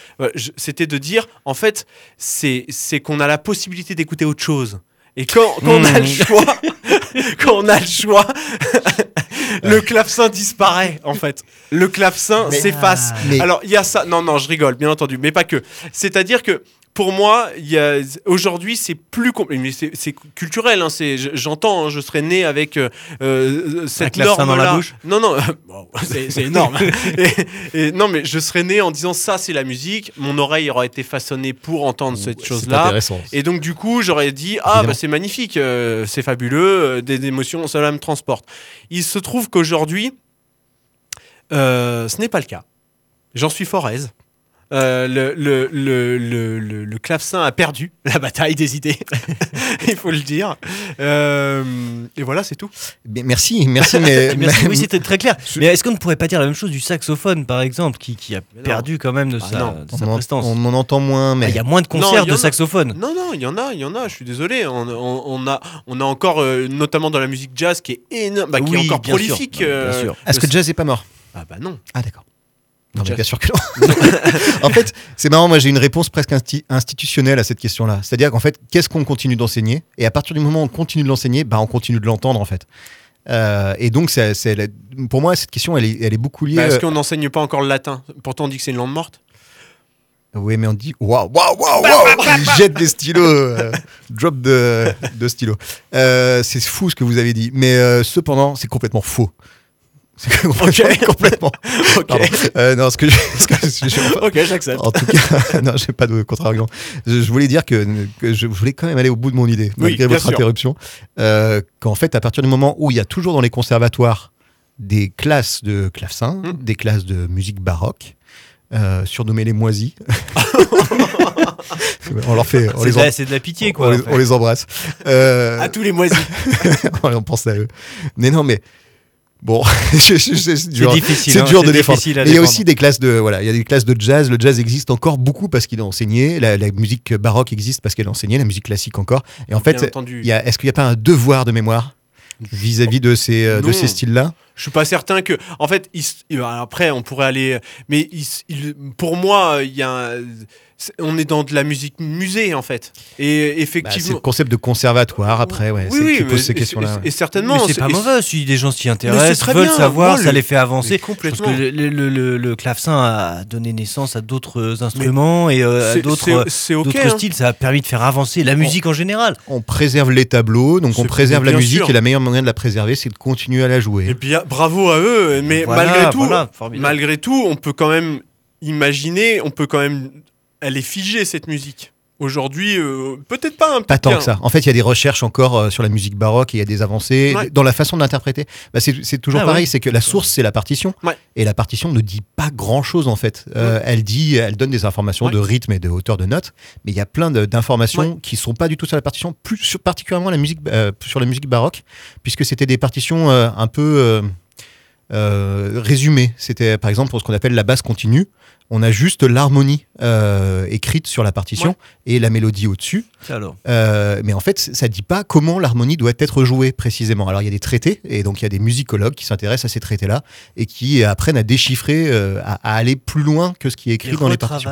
c'était de dire en fait c'est c'est qu'on a la possibilité d'écouter autre chose. Et quand, quand on a le choix, (laughs) quand on a le choix, (laughs) le clavecin disparaît en fait. Le clavecin s'efface. Mais- Alors il y a ça. Non non, je rigole bien entendu, mais pas que. C'est-à-dire que pour moi, aujourd'hui, c'est plus compl- mais c'est culturel. Hein, j'entends, hein, je serais né avec euh, euh, cette clavecin norme dans la bouche Non, non, (laughs) bon, c'est, énorme. (laughs) et, et non, mais je serais né en disant ça, c'est la musique. Mon oreille aura été façonnée pour entendre cette chose-là. Et donc du coup, j'aurais dit ah bah c'est magnifique, euh, c'est fabuleux, euh, des émotions, cela me transporte. Il se trouve qu'aujourd'hui, ce n'est pas le cas. J'en suis fort aise. Euh, le, le, le, le, le- le clavecin a perdu (laughs) la bataille des idées, (laughs) il faut le dire. Euh, et voilà, c'est tout. (laughs) Mais merci, merci, mais, Merci, mais- oui, c'était très clair. Mais est-ce qu'on ne pourrait pas dire la même chose du saxophone, par exemple, qui, qui a perdu quand même de Ah sa, non. de on, en, prestance on en entend moins, Ah, mais Il y a moins de concerts de a. saxophone. Non, non, il y en a, il y en a, je suis désolé. On, on- on a, on a encore, euh, notamment dans la musique jazz, qui est énorme, bah, qui est encore prolifique. Euh, est-ce que le- jazz est pas mort? Ah bah non. Ah d'accord. Non, mais bien sûr que non. (laughs) en fait, c'est marrant, moi j'ai une réponse presque insti- institutionnelle à cette question-là. C'est-à-dire qu'en fait, qu'est-ce qu'on continue d'enseigner? Et à partir du moment où on continue de l'enseigner, bah, on continue de l'entendre en fait. Euh, et donc, c'est, pour moi, cette question, elle est, elle est beaucoup liée. Bah, Est-ce euh, qu'on n'enseigne pas encore le latin? Pourtant, on dit que c'est une langue morte. Oui, mais on dit waouh, waouh, waouh, waouh Il jette des stylos, euh, drop de, de stylos. Euh, c'est fou ce que vous avez dit, mais euh, cependant, c'est complètement faux. C'est complètement. complètement. (laughs) Pardon. Euh, non, ce que je, ce que je- je- Ok, j'accepte. en tout cas, (laughs) non, j'ai pas de contre-argument. Je, je voulais dire que, que je voulais quand même aller au bout de mon idée, malgré votre sûr. interruption. Euh, Qu'en fait, à partir du moment où il y a toujours dans les conservatoires des classes de clavecin, Mm. des classes de musique baroque, euh, surnommées les moisies. (laughs) on leur fait, C'est de, la- c'est de la pitié, quoi. les- en fait. on les embrasse. Euh, À tous les moisis. on pense à eux. Mais non, mais bon, (laughs) c'est dur. difficile. C'est hein, dur de défendre. il y a aussi des classes de voilà, il y a des classes de jazz. Le jazz existe encore beaucoup parce qu'il est enseigné. La, la musique baroque existe parce qu'elle est enseignée. La musique classique encore. Et en Bien fait, est-ce qu'il n'y a pas un devoir de mémoire vis-à-vis de ces euh, de ces styles-là? Je suis pas certain que. En fait, il après, on pourrait aller. Mais il s- il- pour moi, il y a. un- On est dans de la musique musée, en fait. Et Bah, C'est effectivement. le concept de conservatoire après, ouais, oui, c'est- oui, qui pose ces et- questions-là. Et, et certainement. Mais c'est pas mauvais si des gens s'y intéressent, veulent bien. savoir, Moi, ça le- les fait avancer. complètement. que le, le- le- le clavecin a donné naissance à d'autres instruments et euh, à d'autres hein. styles. Ça a permis de faire avancer la musique en général. On préserve les tableaux, donc on préserve la musique sûr. et la meilleure moyen de la préserver, c'est de continuer à la jouer. Et bien, bravo à eux. Mais Voilà, malgré tout, voilà, malgré tout, on peut quand même imaginer, on peut quand même. Elle est figée cette musique. Aujourd'hui, euh, peut-être pas un Pas petit tant bien. que ça. En fait, il y a des recherches encore euh, sur la musique baroque et il y a des avancées Ouais. dans la façon de l'interpréter. Bah, c'est toujours Ah pareil, ouais. c'est que la source, c'est la partition. Ouais. Et la partition ne dit pas grand-chose, en fait. Euh, Elle dit, elle donne des informations de rythme et de hauteur de notes, mais il y a plein d'informations qui sont pas du tout sur la partition, plus sur, particulièrement la musique, sur la musique baroque, puisque c'était des partitions un peu... euh, résumées. C'était par exemple pour ce qu'on appelle la basse continue. On a juste l'harmonie euh, écrite sur la partition Ouais. et la mélodie au-dessus. Euh, mais en fait, ça dit pas comment l'harmonie doit être jouée précisément. Alors il y a des traités et donc il y a des musicologues qui s'intéressent à ces traités-là et qui apprennent à déchiffrer, euh, à, à aller plus loin que ce qui est écrit les dans les partitions.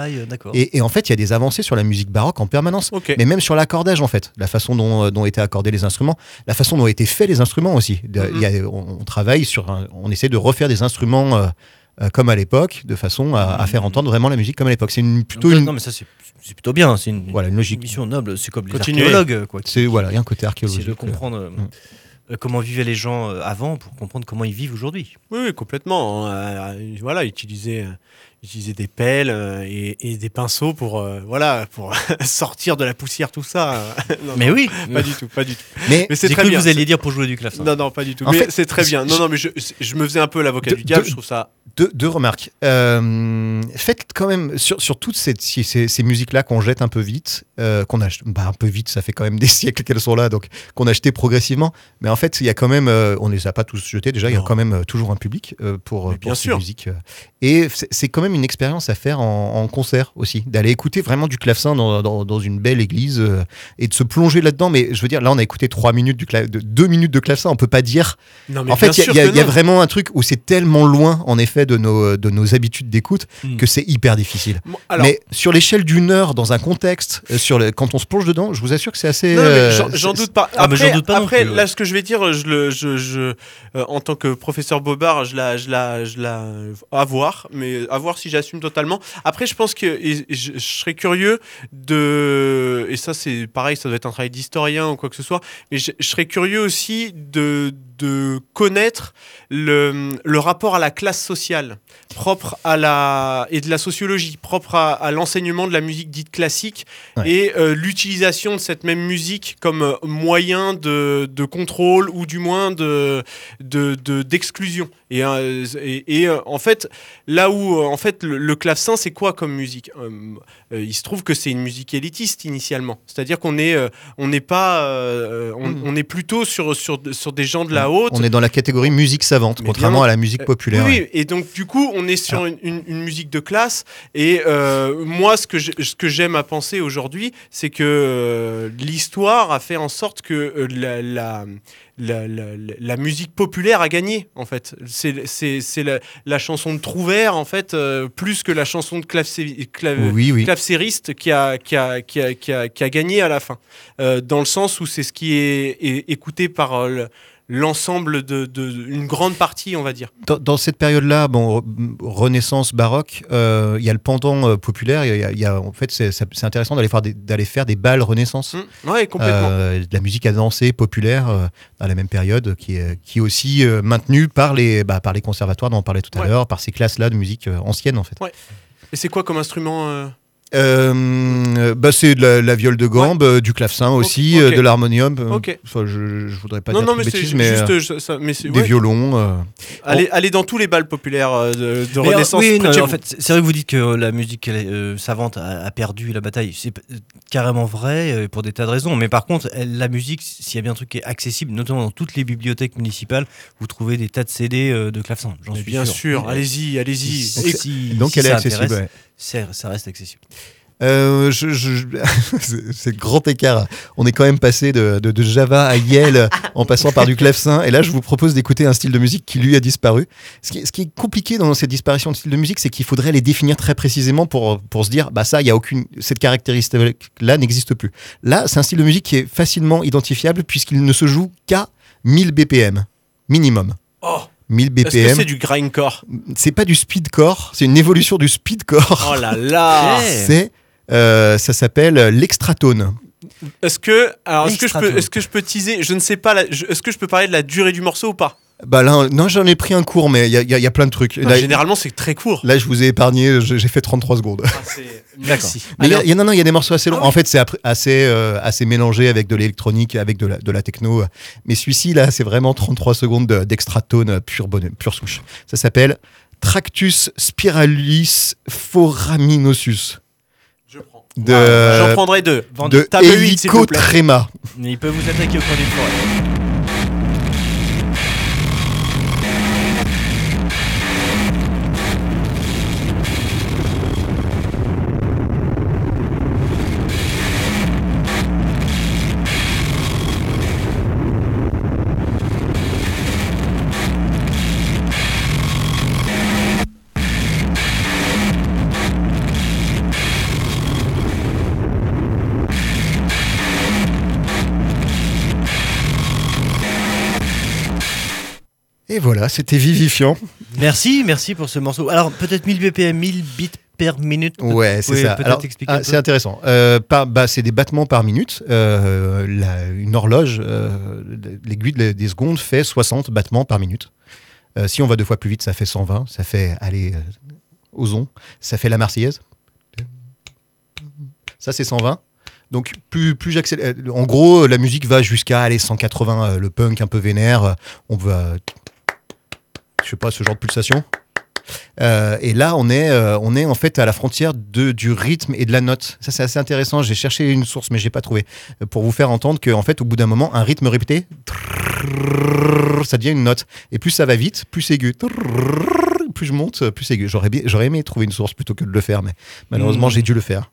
Et, et en fait, il y a des avancées sur la musique baroque en permanence. Mais même sur l'accordage, en fait, la façon dont, dont étaient accordés les instruments, la façon dont étaient faits les instruments aussi. Mhm. il y a- on, on travaille sur, un- on essaie de refaire des instruments euh, comme à l'époque, de façon à, à faire entendre vraiment la musique comme à l'époque. C'est une, plutôt une, Non, mais ça, c'est c'est plutôt bien. C'est une, voilà, une logique. mission noble. C'est comme les Continuez. archéologues, quoi. C'est voilà, il y a un côté C'est archéologique. de comprendre euh, euh, comment vivaient les gens avant pour comprendre comment ils vivent aujourd'hui. Oui, oui, complètement. voilà, utiliser, utiliser des pelles euh, et, et des pinceaux pour, euh, voilà, pour (laughs) sortir de la poussière, tout ça. (laughs) Non, Mais non, oui, Pas du tout, pas du tout. Mais Mais c'est très cru bien. que vous alliez dire pour jouer du clavecin. Non, non, pas du tout. En mais c'est très bien. Non, je- non, mais je, je me faisais un peu l'avocat du diable. Je trouve ça. Deux, deux remarques. Euh, faites quand même sur, sur toutes ces, ces, ces- ces musiques-là qu'on jette un peu vite, euh, qu'on achète, bah, un peu vite, ça fait quand même (laughs) des siècles qu'elles sont là, donc qu'on a acheté progressivement. Mais en fait, il y a quand même, on les a pas tous jetés déjà. Il y a quand même toujours un public pour, pour bien ces sûr. musiques. Et c'est quand même une expérience à faire en, en concert aussi, d'aller écouter vraiment du clavecin dans, dans, dans une belle église euh, et de se plonger là-dedans. Mais je veux dire, là, on a écouté trois minutes du de, deux minutes de clavecin. On peut pas dire Non, mais en fait, il y a- y, y vraiment un truc où c'est tellement loin, en effet, de nos, de nos habitudes d'écoute Mm. que c'est hyper difficile. Bon, alors, mais sur l'échelle d'une heure, dans un contexte, euh, sur le, quand on se plonge dedans, je vous assure que c'est assez. Euh, j'en- doute pas. Après, j'en doute pas non après plus, ouais. là, ce que je vais dire, je le, je, je, euh, en tant que professeur Bobard, je la, je la, je la, à voir, mais à voir si j'assume totalement. Après, je pense que et je, je serais curieux de, et ça c'est pareil, ça doit être un travail d'historien ou quoi que ce soit, mais je, je serais curieux aussi de, de connaître le, le rapport à la classe sociale propre à la et de la sociologie propre à, à l'enseignement de la musique dite classique Ouais. et euh, l'utilisation de cette même musique comme euh, moyen de, de contrôle ou du moins de de- de- d'exclusion et, euh, et, et, euh, en fait là où en fait le, le clavecin c'est quoi comme musique Euh, euh, il se trouve que c'est une musique élitiste initialement c'est-à-dire qu'on est euh, on n'est pas euh, on, on est plutôt sur sur sur des gens de la haute On est dans la catégorie musique savante, Mais contrairement bien- à la musique populaire. Oui, ouais. et donc du coup, on est sur une, une- une musique de classe. Et moi, ce que j'ai- ce que j'aime à penser aujourd'hui, c'est que l'histoire a fait en sorte que la, la, la, la- la- la musique populaire a gagné, en fait. C'est la, la chanson de Trouvert, en fait, euh, plus que la chanson de clavecé- clave- Oui, oui. clavecériste qui a, qui, a, qui, a, qui, a, qui a gagné à la fin. Euh, dans le sens où c'est ce qui est, est écouté par euh, le- l'ensemble de, de- une grande partie, on va dire. Dans, dans cette période-là, bon, re- Renaissance, baroque, euh, il y a le pendant euh, populaire. Il y a, y a- en fait, c'est intéressant d'aller faire des, d'aller faire des balles Renaissance. Mm. Ouais, complètement. Euh, de la musique à danser populaire dans la même période qui est, qui est aussi maintenue par les, bah, par les conservatoires dont on parlait tout à Ouais. l'heure, par ces classes-là de musique ancienne en fait. Et c'est quoi comme instrument euh bah, c'est de la, la viole de gambe, euh, du clavecin aussi, euh, de l'harmonium. euh, Ok. enfin, je, je voudrais pas Non, dire non, mais bêtises, mais juste. euh, ça- mais des ouais. violons. euh, Allez, allez dans tous les balles populaires de, de Mais, Renaissance. oui, non, en fait, c'est vrai que vous dites que la musique euh, savante a, a perdu la bataille. C'est carrément vrai euh, pour des tas de raisons. Mais par contre, elle- la musique, s'il y a bien un truc qui est accessible, notamment dans toutes les bibliothèques municipales, vous trouvez des tas de CD euh, de clavecin. J'en suis bien sûr. allez-y, allez-y. si- Et- si- donc si elle est accessible. ouais. Ça reste accessible. Euh, je, je- (laughs) c'est- grand écart. On est quand même passé de, de- de Java à Yale (laughs) en passant par du clavecin. Et là, je vous propose d'écouter un style de musique qui lui a disparu. Ce qui, est- ce qui est compliqué dans cette disparition de style de musique, c'est qu'il faudrait les définir très précisément pour, pour se dire, bah ça, il y a aucune, cette caractéristique-là n'existe plus. Là, c'est un style de musique qui est facilement identifiable puisqu'il ne se joue qu'à 1000 BPM minimum. Oh, 1000 est-ce que BPM. c'est du grindcore? C'est pas du speedcore, c'est une évolution du speedcore. Oh là là. (laughs) C'est ça s'appelle l'extratone. Est-ce que, alors, est-ce que, je peux, est-ce que je peux teaser Je ne sais pas. Est-ce que je peux parler de la durée du morceau ou pas? Bah là, non, j'en ai pris un cours, mais il y a, il y y a plein de trucs. Non, Là, Généralement, c'est très court. là, je vous ai épargné, j'ai fait 33 secondes. Ah, Merci. Mais il y a- a- non, non, il y a des morceaux assez longs. Ah oui. En fait, c'est assez, euh, assez mélangé avec de l'électronique, avec de la, de la techno. Mais celui-ci, là, c'est vraiment 33 secondes de- d'extratone euh, pure, bonne, pure souche. Ça s'appelle Tractus spiralis foraminosus. De, J'en prendrai deux. de vous plaît. Helicotrema. Mais il peut vous attaquer au coin d'une forêt. Et voilà, c'était vivifiant. Merci, merci pour ce morceau. Alors, peut-être 1000 BPM, 1000 bits per minute. Ouais, c'est ça. ah, c'est intéressant. Euh, bah, c'est des battements par minute. Euh, la- une horloge, euh, l'aiguille de- des secondes fait 60 battements par minute. Euh, si on va deux fois plus vite, ça fait 120. Ça fait, allez, osons, ça fait la Marseillaise. Ça, c'est 120. Donc, plus, plus j'accélère. En gros, la musique va jusqu'à aller 180, euh, le punk un peu vénère. On va. Je sais pas, ce genre de pulsation. Euh, et là, on est, euh, on est en fait à la frontière de, du rythme et de la note. Ça, c'est assez intéressant. J'ai cherché une source, mais j'ai pas trouvé. Euh, Pour vous faire entendre que, en fait, au bout d'un moment, un rythme répété, ça devient une note. Et plus ça va vite, plus c'est aigu. Plus je monte, plus c'est aigu. J'aurais, j'aurais aimé trouver une source plutôt que de le faire, mais malheureusement, Mm. j'ai dû le faire.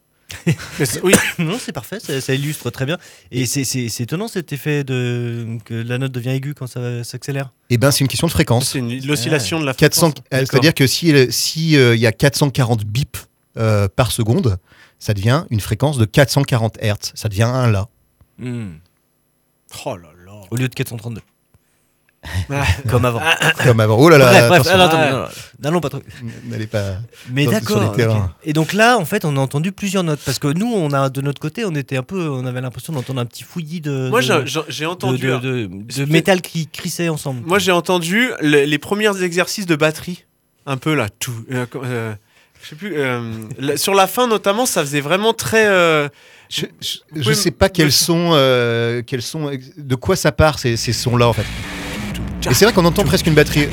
Oui, (coughs) Non, c'est parfait, ça, ça illustre très bien. Et c'est- étonnant cet effet de que la note devient aiguë quand ça s'accélère. Et ben, c'est une question de fréquence. c'est une- l'oscillation de la 400, fréquence. euh, c'est-à-dire que si il si, euh, il y a 440 bips euh, par seconde, ça devient une fréquence de 440 Hertz. Ça devient un là. Oh là là. Au lieu de 432. (laughs) Comme avant. (laughs) Comme avant. Oh là là, bref, bref, attends, Ouais. non, non, n'allons pas trop. n'allez pas. Mais Dans- sur d'accord. les terrains. ok. Et donc là, en fait, on a entendu plusieurs notes parce que nous, on a de notre côté, on était un peu, on avait l'impression d'entendre un petit fouillis de. Moi, de- j'ai- entendu. de, de- métal qui crissait ensemble. Moi, j'ai entendu le- les premiers exercices de batterie. Un peu là, tout. euh, euh, je sais plus. euh, la- sur la fin, notamment, ça faisait vraiment très. euh, Je, pouvez sais pas quels sont, euh, quels sont, de quoi ça part ces, ces sons-là en fait. Et c'est vrai qu'on entend presque une batterie.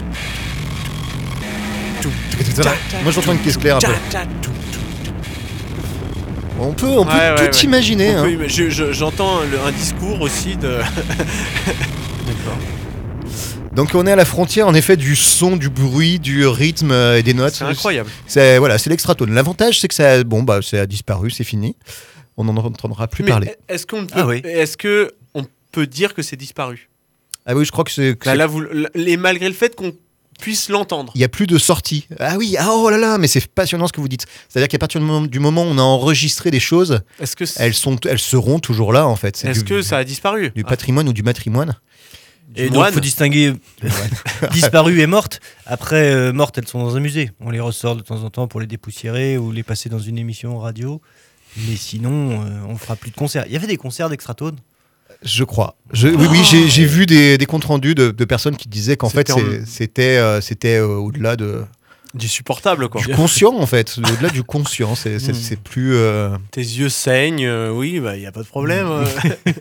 Moi j'entends une caisse claire un peu. On peut, on peut Ouais, tout ouais. imaginer. hein. peut je- je- J'entends le- un discours aussi de. (laughs) Donc on est à la frontière en effet du son, du bruit, du rythme euh, et des notes. C'est incroyable. C'est voilà, c'est l'extratone. L'avantage c'est que ça, bon bah, ça a disparu, c'est fini. On n'en entendra plus Mais parler. est-ce qu'on peut, Ah oui. est-ce que on peut dire que c'est disparu? Ah oui, je crois que c'est. que Là, là, vous, et malgré le fait qu'on puisse l'entendre. Il y a plus de sorties. Ah oui, ah oh là là, mais c'est passionnant ce que vous dites. C'est-à-dire qu'à partir du moment, du moment où on a enregistré des choses, que, elles sont, elles seront toujours là en fait. Est-ce que ça a disparu du Ah, patrimoine ou du matrimoine Et donc, moine faut distinguer (laughs) disparues et mortes. Après, euh, mortes, elles sont dans un musée. On les ressort de temps en temps pour les dépoussiérer ou les passer dans une émission radio. Mais sinon, euh, on fera plus de concerts. Il y avait des concerts d'extratone. Je crois. Je- oui, oui, j'ai j'ai vu des, des comptes rendus de, de personnes qui disaient qu'en fait C'était en- c'était euh, c'était euh, au-delà de Du supportable, quoi. du conscient en fait, au-delà du conscient. C'est c'est- Mm. c'est plus. euh, Tes yeux saignent, euh, oui, bah, il n'y a pas de problème. euh. (laughs)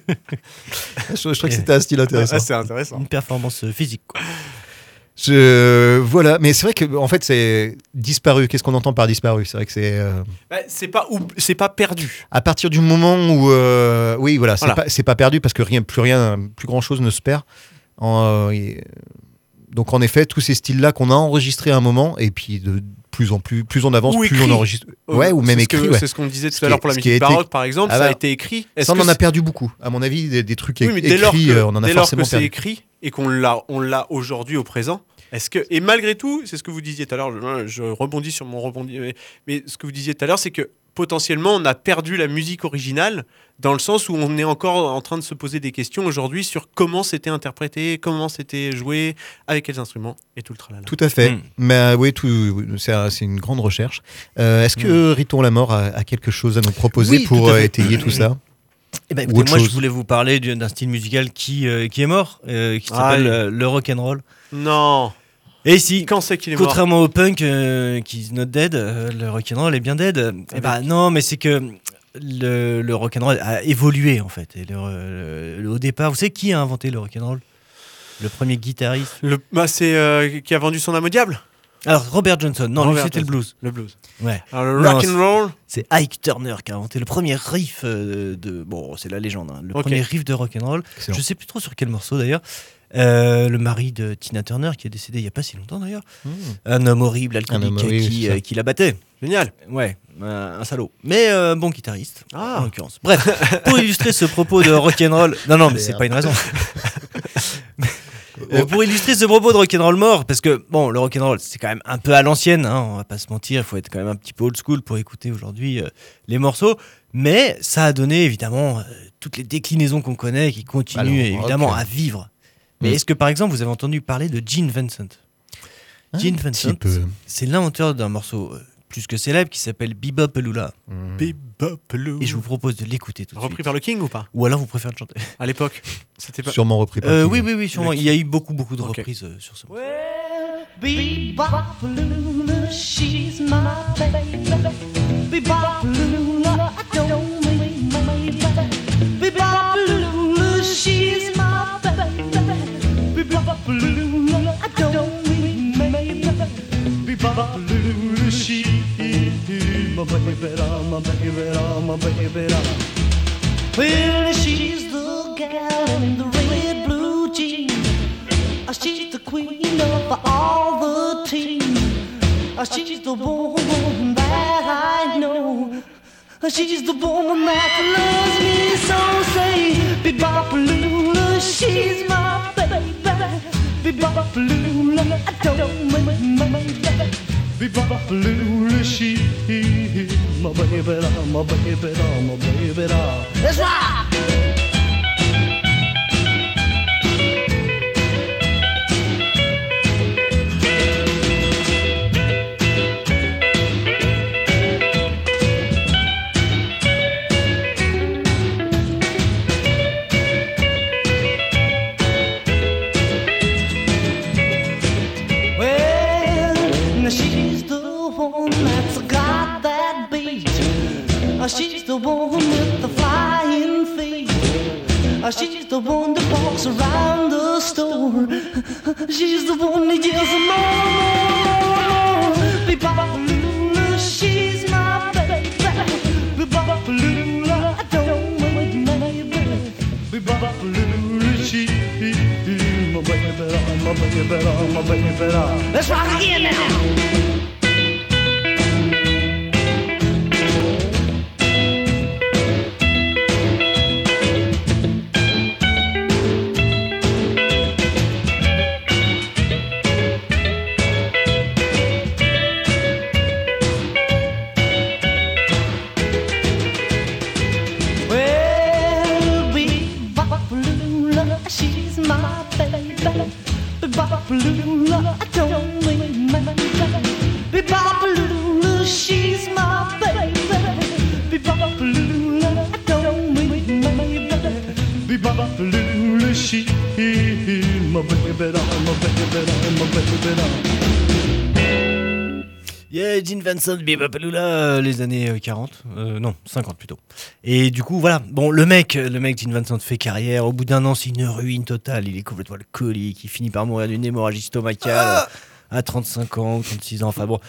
Je, je trouvais que c'était un style intéressant. Ah, c'est intéressant. Une performance physique. quoi. Je- voilà, mais c'est vrai que en fait c'est disparu. Qu'est-ce qu'on entend par disparu? C'est vrai que c'est euh, Bah, c'est pas, ou- c'est pas perdu. à partir du moment où euh, oui voilà, c'est Voilà. pas c'est pas perdu parce que rien plus rien plus grand chose ne se perd. En, euh, donc en effet tous ces styles là qu'on a enregistrés à un moment et puis de plus en plus plus on avance plus on enregistre. Ouais ou même écrit. ouais. C'est ce qu'on disait tout à l'heure pour la musique été- baroque, par exemple. Ah ça a bah, été écrit. Ça on en a perdu beaucoup. À mon avis des, trucs écrits que, on en a dès lors forcément que c'est perdu. écrit et qu'on l'a, on l'a aujourd'hui au présent. Est-ce que et malgré tout, c'est ce que vous disiez tout à l'heure. Je, je rebondis sur mon rebondi, mais, mais ce que vous disiez tout à l'heure, c'est que potentiellement on a perdu la musique originale dans le sens où on est encore en train de se poser des questions aujourd'hui sur comment c'était interprété, comment c'était joué, avec quels instruments et tout le tralala. Tout à fait. Mm. Mais euh, oui, tout, c'est un- c'est une grande recherche. Euh, Est-ce que Riton la mort a, a quelque chose à nous proposer Oui, pour euh, étayer tout ça? Eh ben, écoutez, moi, je voulais vous parler du- d'un style musical qui, euh, qui est mort, euh, qui s'appelle Aïe. euh, le rock and roll. Non. Et si, Quand c'est qu'il est mort contrairement au punk euh, qui is not dead, euh, le rock and roll est bien dead. Eh ben, non, mais c'est que le, le rock and roll a évolué en fait. Et le- le- au départ, vous savez qui a inventé le rock and roll? Le premier guitariste? Le, bah, c'est euh, qui a vendu son âme au diable? Alors Robert Johnson. Non, lui c'était le blues. Le blues. Ouais. Alors le rock and roll. C'est Ike Turner qui a inventé le premier riff euh, de. Bon, c'est la légende. hein, le premier riff de rock and roll. Excellent. Je sais plus trop sur quel morceau d'ailleurs. Euh, le mari de Tina Turner qui est décédé il y a pas si longtemps d'ailleurs. Un homme horrible, alcoolique, horrible, qui, euh, qui la battait. Génial. Ouais, un, un salaud. Mais bon guitariste, Ah. en l'occurrence. Bref, pour illustrer ce propos de rock'n'roll. Non, non, mais c'est pas une raison. (laughs) Euh, pour illustrer ce propos de rock'n'roll mort, parce que bon, le rock'n'roll c'est quand même un peu à l'ancienne, hein, on va pas se mentir, il faut être quand même un petit peu old school pour écouter aujourd'hui euh, les morceaux, mais ça a donné évidemment euh, toutes les déclinaisons qu'on connaît qui continuent Alors, évidemment rock. à vivre. Mais Mm. est-ce que par exemple vous avez entendu parler de Gene Vincent? Gene Vincent, c'est l'inventeur d'un morceau plus que célèbre qui s'appelle Bebop Lula. Mm. Bebop Et je vous propose de l'écouter tout de Repris suite. par le King ou pas? Ou alors vous préférez le chanter. À l'époque C'était pas. Sûrement repris par Euh, King. oui, oui, oui, sûrement. Il y a eu beaucoup, beaucoup de reprises euh, sur ce morceau. Bebop Lula, she's my baby. Bebop Lula, I don't mean my baby. Bebop Lula, she's my baby. Bebop Lula, I don't mean my baby. Bebop Lula, she's my baby, my baby, my baby. Well, she's the gal in the red blue jeans. Uh, She's the queen of all the teams. Uh, She's the woman that I know. Uh, She's the woman that loves me so. Say, Bebopalula, she's my baby. Bebopalula, I don't mean my baby. Bebopalula, she's my baby, my baby, my baby. That's right. The one that walks around the store. She's the one that yells more, more, more. Bebopalula, she's my baby. Bebopalula, I don't wait, my baby. Bebopalula, she's my baby, my baby, my baby. Let's rock again now. Vincent, Bebopalula, euh, les années euh, 40, euh, non, 50 plutôt. Et du coup, voilà, bon, le mec, le mec Gene Vincent fait carrière, au bout d'un an, c'est une ruine totale, il est complètement alcoolique, il finit par mourir d'une hémorragie stomacale à 35 ans ou 36 ans, enfin bon.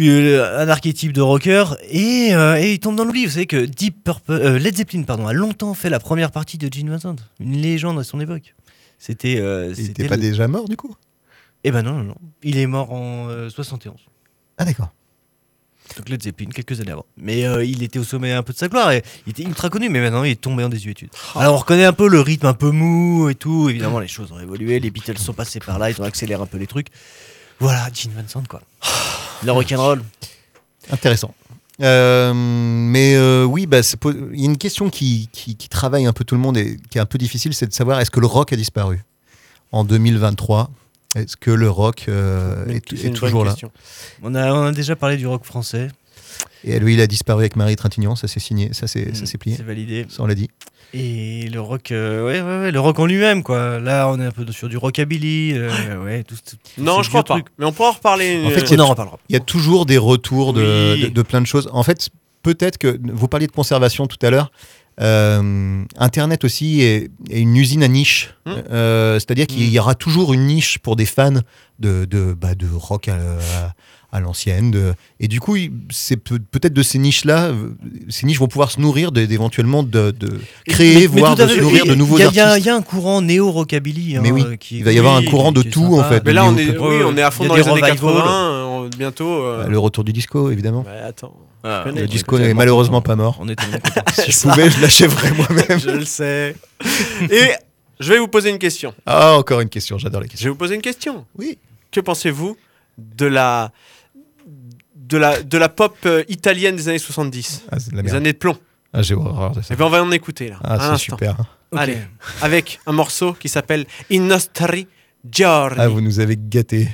Euh, un archétype de rocker et, euh, et il tombe dans l'oubli. Vous savez que Deep Purple, euh, Led Zeppelin pardon, a longtemps fait la première partie de Gene Vincent, une légende à son époque. C'était. Euh, Il c'était était pas le- déjà mort du coup? Eh ben non, non, non. Il est mort en euh, 71. Ah d'accord. Donc Led Zeppelin, quelques années avant. Mais euh, il était au sommet un peu de sa gloire et il était ultra connu, mais maintenant il est tombé en désuétude. Alors on reconnaît un peu le rythme un peu mou et tout. Évidemment, les choses ont évolué. Les Beatles sont passés par là, ils ont accéléré un peu les trucs. Voilà, Gene Vincent, quoi. Le rock'n'roll. Intéressant. Euh, mais euh, oui, bah, il y a une question qui, qui, qui travaille un peu tout le monde et qui est un peu difficile, c'est de savoir est-ce que le rock a disparu en 2023 Est-ce que le rock euh, est, toujours là. On a, on a déjà parlé du rock français. Et lui, il a disparu avec Marie Trintignant, ça s'est signé, ça s'est Mm, s'est plié, C'est validé. ça on l'a dit. Et le rock, euh, ouais, ouais, ouais, le rock en lui-même, quoi. Là, on est un peu sur du rockabilly. euh, ouais, tout, Non, je crois pas. trucs. Mais on pourra en reparler. En fait, euh, il y a on en tout- reparlera. Il y a toujours des retours de, Oui. de- de plein de choses. En fait, peut-être que vous parliez de conservation tout à l'heure. Euh, Internet aussi est, est une usine à niche. Hmm. Euh, C'est-à-dire qu'il y aura toujours une niche pour des fans de, de, bah, de rock à, à- à l'ancienne. Et du coup, c'est peut- peut-être de ces niches-là, ces niches vont pouvoir se nourrir d'éventuellement de, de créer, Mais- voire de se nourrir Et de nouveaux il y a- Il y, a- artistes. il y a un courant néo-rockabilly. hein, Mais oui, euh, qui- il va y avoir un oui, courant de tout, sympa. en fait. Mais là, on est, oui, on est à fond dans les années revivals. 80. Bientôt. euh, Bah, Le retour du disco, évidemment. ouais, attends. Ah, connais, Le disco n'est malheureusement pas mort. On est tellement (laughs) content. Si je pouvais, je l'achèverais moi-même. (laughs) Je le sais. Et je vais vous poser une question. Ah, encore une question, j'adore les Je questions. vais vous poser une question. Oui. Que pensez-vous de la, de la, de la pop euh, italienne des années 70 Ah, c'est de la Les merde. années de plomb Ah, j'ai horreur de ça. Eh ben, on va en écouter là. Ah, c'est super. Ok. Allez, avec un morceau qui s'appelle I nostri giorni. Ah, vous nous avez gâtés.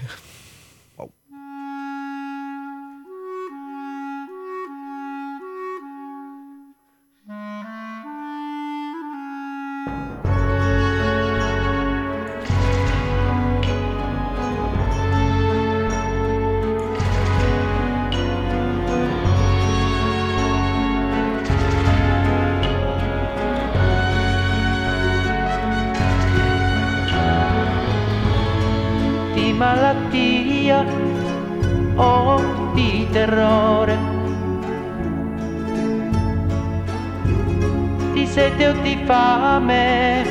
Sete o di fame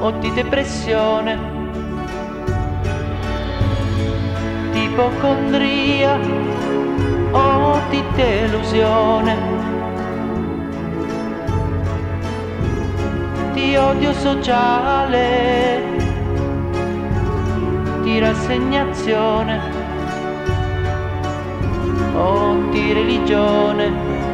o di depressione, di ipocondria o di delusione. Di odio sociale di rassegnazione o di religione.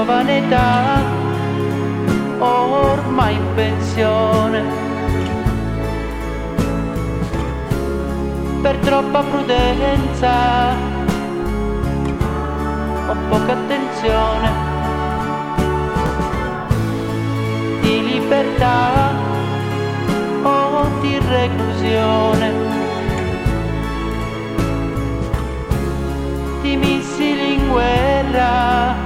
Giovane età ormai in pensione. Per troppa prudenza o poca attenzione di libertà o di reclusione di missili in guerra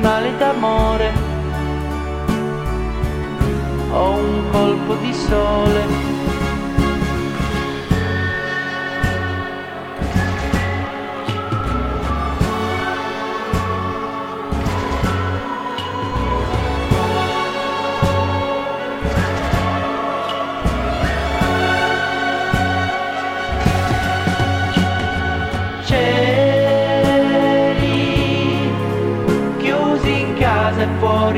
di male d'amore. O un colpo di sole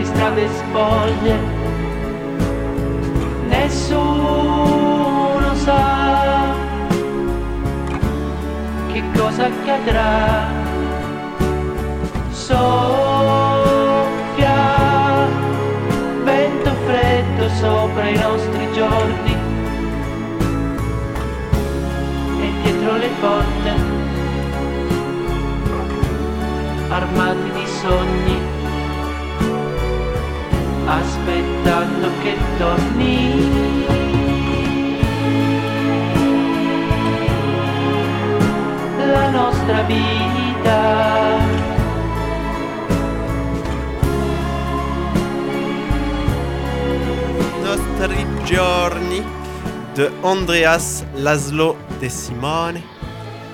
fuori strade spoglie. Nessuno sa che cosa accadrà. Andreas Laszlo De Simone.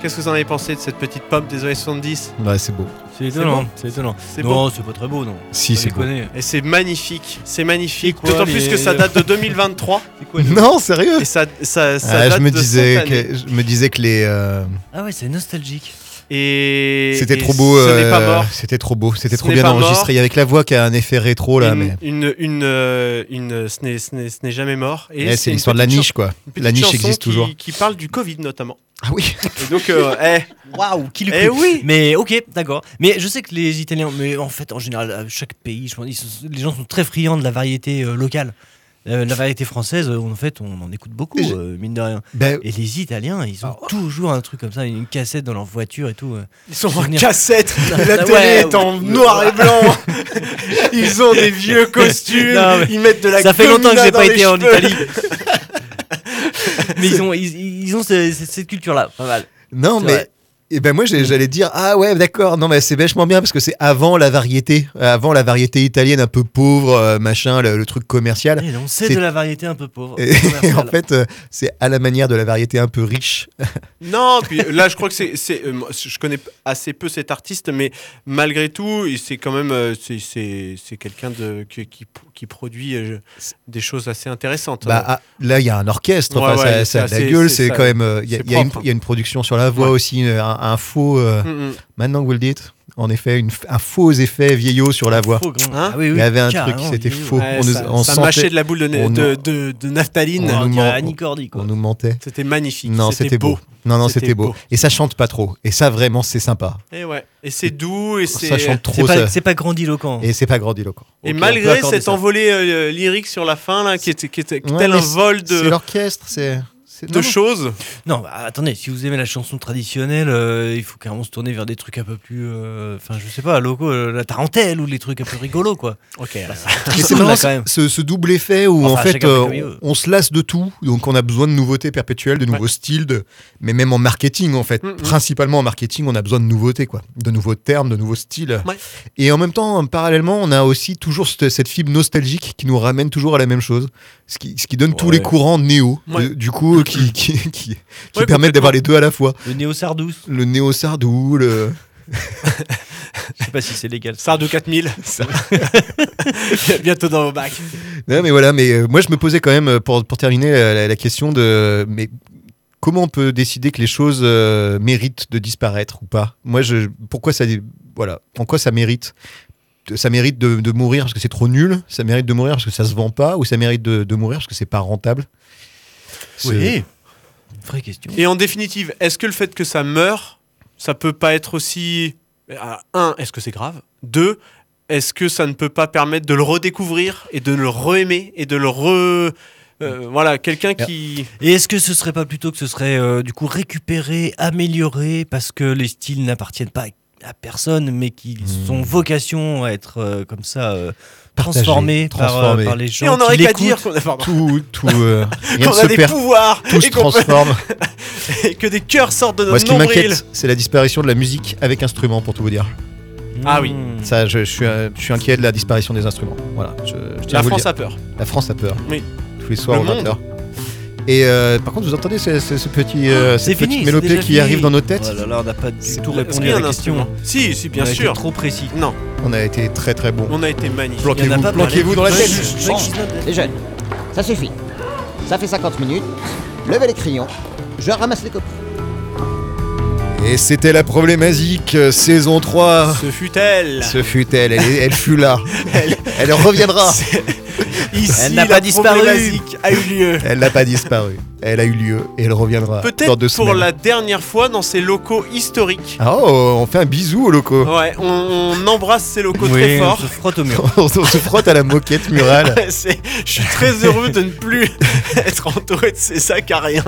Qu'est-ce que vous en avez pensé de cette petite pomme des années 70 Ouais, c'est beau. C'est étonnant, c'est étonnant. C'est Non, c'est pas très beau, non. Si, c'est beau. Et c'est magnifique, c'est magnifique. D'autant plus que ça date de 2023 C'est quoi le- Non, sérieux? Et ça, ça, ça Ah, date je me de disais que je me disais que les euh, Ah ouais, c'est nostalgique. Et c'était trop beau. Euh, mort. C'était trop beau. C'était trop bien enregistré. Il y avait que la voix qui a un effet rétro là, une, mais une, une, euh, une- ce n'est- ce n'est ce n'est jamais mort. Et Ouais, c'est une l'histoire de la niche quoi. une La niche existe qui- toujours. Qui parle du Covid notamment. (laughs) Ah oui. Et donc, euh, (laughs) eh, Waouh, qui le eh oui. Mais ok, d'accord. Mais je sais que les Italiens, mais en fait, en général, à chaque pays, je pense, sont- les gens sont très friands de la variété euh, locale. La variété française, en fait, on en écoute beaucoup, euh, mine de rien. Ben, Et les Italiens, ils ont toujours un truc comme ça, une cassette dans leur voiture et tout. euh. Ils sont en cassette. (laughs) La Ouais, télé est en ouais. noir et blanc. (laughs) Ils ont des vieux costumes. Non, Ils mettent de la Ça fait longtemps que j'ai pas été en. Italie. (laughs) mais ils ont, ils, ils ont ce- ce- cette culture-là, pas mal. non mais vrai. Et ben moi j'allais dire ah ouais d'accord non mais c'est vachement bien parce que c'est avant la variété avant la variété italienne un peu pauvre euh, machin le, le truc commercial Et donc, C'est C'est- de la variété un peu pauvre. et, (laughs) en fait euh, c'est à la manière de la variété un peu riche (laughs) Non, puis là, je crois que c'est. c'est, euh, je connais assez peu cet artiste, mais malgré tout, c'est quand même. c'est- c'est c'est quelqu'un de, qui, qui, qui produit des choses assez intéressantes. bah ah, là il y a un orchestre Ouais, enfin, ouais, ça, ça a de la gueule c'est quand même il y, a- y une- propre. il y a une production sur la voix Ouais. aussi un, un faux euh, Mm, mm. maintenant que vous le dites en effet une, un faux effet vieillot sur la voix Faux. Hein Ah oui, oui, il y avait un truc c'était oui, oui. faux Ouais, on nous, ça, on ça sentait- mâchait de la boule de, on de, de- de naphtaline. on On nous Cordy, quoi. on nous mentait C'était magnifique. non c'était beau. non non C'était c'était beau beau. et ça chante pas trop et ça vraiment c'est sympa Et ouais. Et c'est doux et c'est. ça chante C'est trop pas, ça. c'est pas grandiloquent. et c'est pas grandiloquent Et Ok, on peut malgré accorder cet ça. envolé euh, lyrique sur la fin là, qui était, qui était tel un vol c'est de, l'orchestre c'est c'est- de non, choses. Non, bah, attendez, si vous aimez la chanson traditionnelle, euh, il faut carrément se tourner vers des trucs un peu plus. euh, Enfin, je sais pas, loco, euh, la tarentelle ou les trucs un peu rigolos, quoi. (laughs) Ok. Mais Tout c'est (laughs) quand même. ce, ce double effet où Enfin, en fait euh, on, on se lasse de tout, donc on a besoin de nouveautés perpétuelles, de nouveaux styles, de, mais même en marketing en fait, Mm, mm. principalement en marketing, on a besoin de nouveautés quoi, de nouveaux termes, de nouveaux styles. Ouais. Et en même temps, parallèlement, on a aussi toujours cette, cette fibre nostalgique qui nous ramène toujours à la même chose, ce qui, ce qui donne tous les courants néo, Ouais. de- du coup, qui, (laughs) qui, qui, qui Ouais, permettent d'avoir les deux à la fois. Le Néo Sardous. Le néo sardou, le Je sais pas si c'est légal. Sard de 4000. Bientôt dans vos bacs. Non, mais voilà, mais euh, moi je me posais quand même, euh, pour, pour terminer, la, la- la question de. Mais comment on peut décider que les choses euh, méritent de disparaître ou pas? Moi, je, pourquoi ça. Voilà, en quoi ça mérite? Ça mérite de, de mourir parce que c'est trop nul, ça mérite de mourir parce que ça se vend pas, ou ça mérite de, de mourir parce que c'est pas rentable? Oui. Vraie question. Et en définitive, est-ce que le fait que ça meure, ça peut pas être aussi. Ah, Un, est-ce que c'est grave? Deux, est-ce que ça ne peut pas permettre de le redécouvrir et de le re-aimer et de le re. euh, voilà, quelqu'un qui. Et est-ce que ce serait pas plutôt que ce serait euh, du coup récupéré, amélioré, parce que les styles n'appartiennent pas à personne, mais qui sont vocation à être euh, comme ça euh, transformés par, euh, par les gens Et on qui n'aurait qu'à l'écoutent. dire qu'on a, Tout, tout, euh, (laughs) rien qu'on ne a se des perd, pouvoirs tout se et, qu'on peut- transforme. (laughs) et que des cœurs sortent de Moi, notre ce qui nombril. m'inquiète, c'est la disparition de la musique avec instrument, pour tout vous dire. Ah oui. Mmh. Ça, je, je suis, euh, je suis inquiet de la disparition des instruments. Voilà, je, La France a peur. La France a peur. Oui. Tous les soirs Le au monde. 20h. Et euh, par contre, vous entendez ce, ce- ce petit, euh, C'est cette petite fini, c'est mélopée déjà qui fini. arrive dans nos têtes Oh là là, on n'a pas du tout répondu à la question. Si, si, bien On a été sûr. trop précis. Non, On a été très très bon. on a été magnifique. Planquez-vous, pas planquez-vous dans la tête. Les jeunes, ça suffit. Ça fait 50 minutes. Levez les crayons. Je ramasse les copies. Et c'était la problématique, euh, saison 3. Ce fut elle. Ce fut elle, elle, elle fut là. (laughs) Elle, reviendra. (laughs) Ici, Elle n'a pas disparu. a eu lieu. Elle n'a pas disparu. Elle a eu lieu et elle reviendra dans Peut-être pour semaines. la dernière fois dans ces locaux historiques. Ah, oh, on fait un bisou aux locaux. Ouais, on, on embrasse ces locaux Oui, très on fort. se frotte au mur. (laughs) on se frotte à la moquette murale. (laughs) Je suis très heureux de ne plus (laughs) être entouré de ces acariens,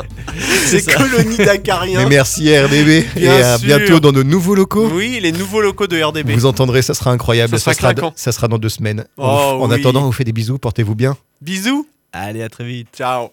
ces ça. colonies Mais d'acariens. merci RDB Bien et à sûr. bientôt dans de nouveaux locaux. Oui, les nouveaux locaux de RDB. Vous entendrez, ça sera incroyable. Ça sera claquant. ça sera dans deux semaines. Oh, en oui. attendant, on vous fait des bisous, portez-vous bien. Bisous. Allez, à très vite. Ciao.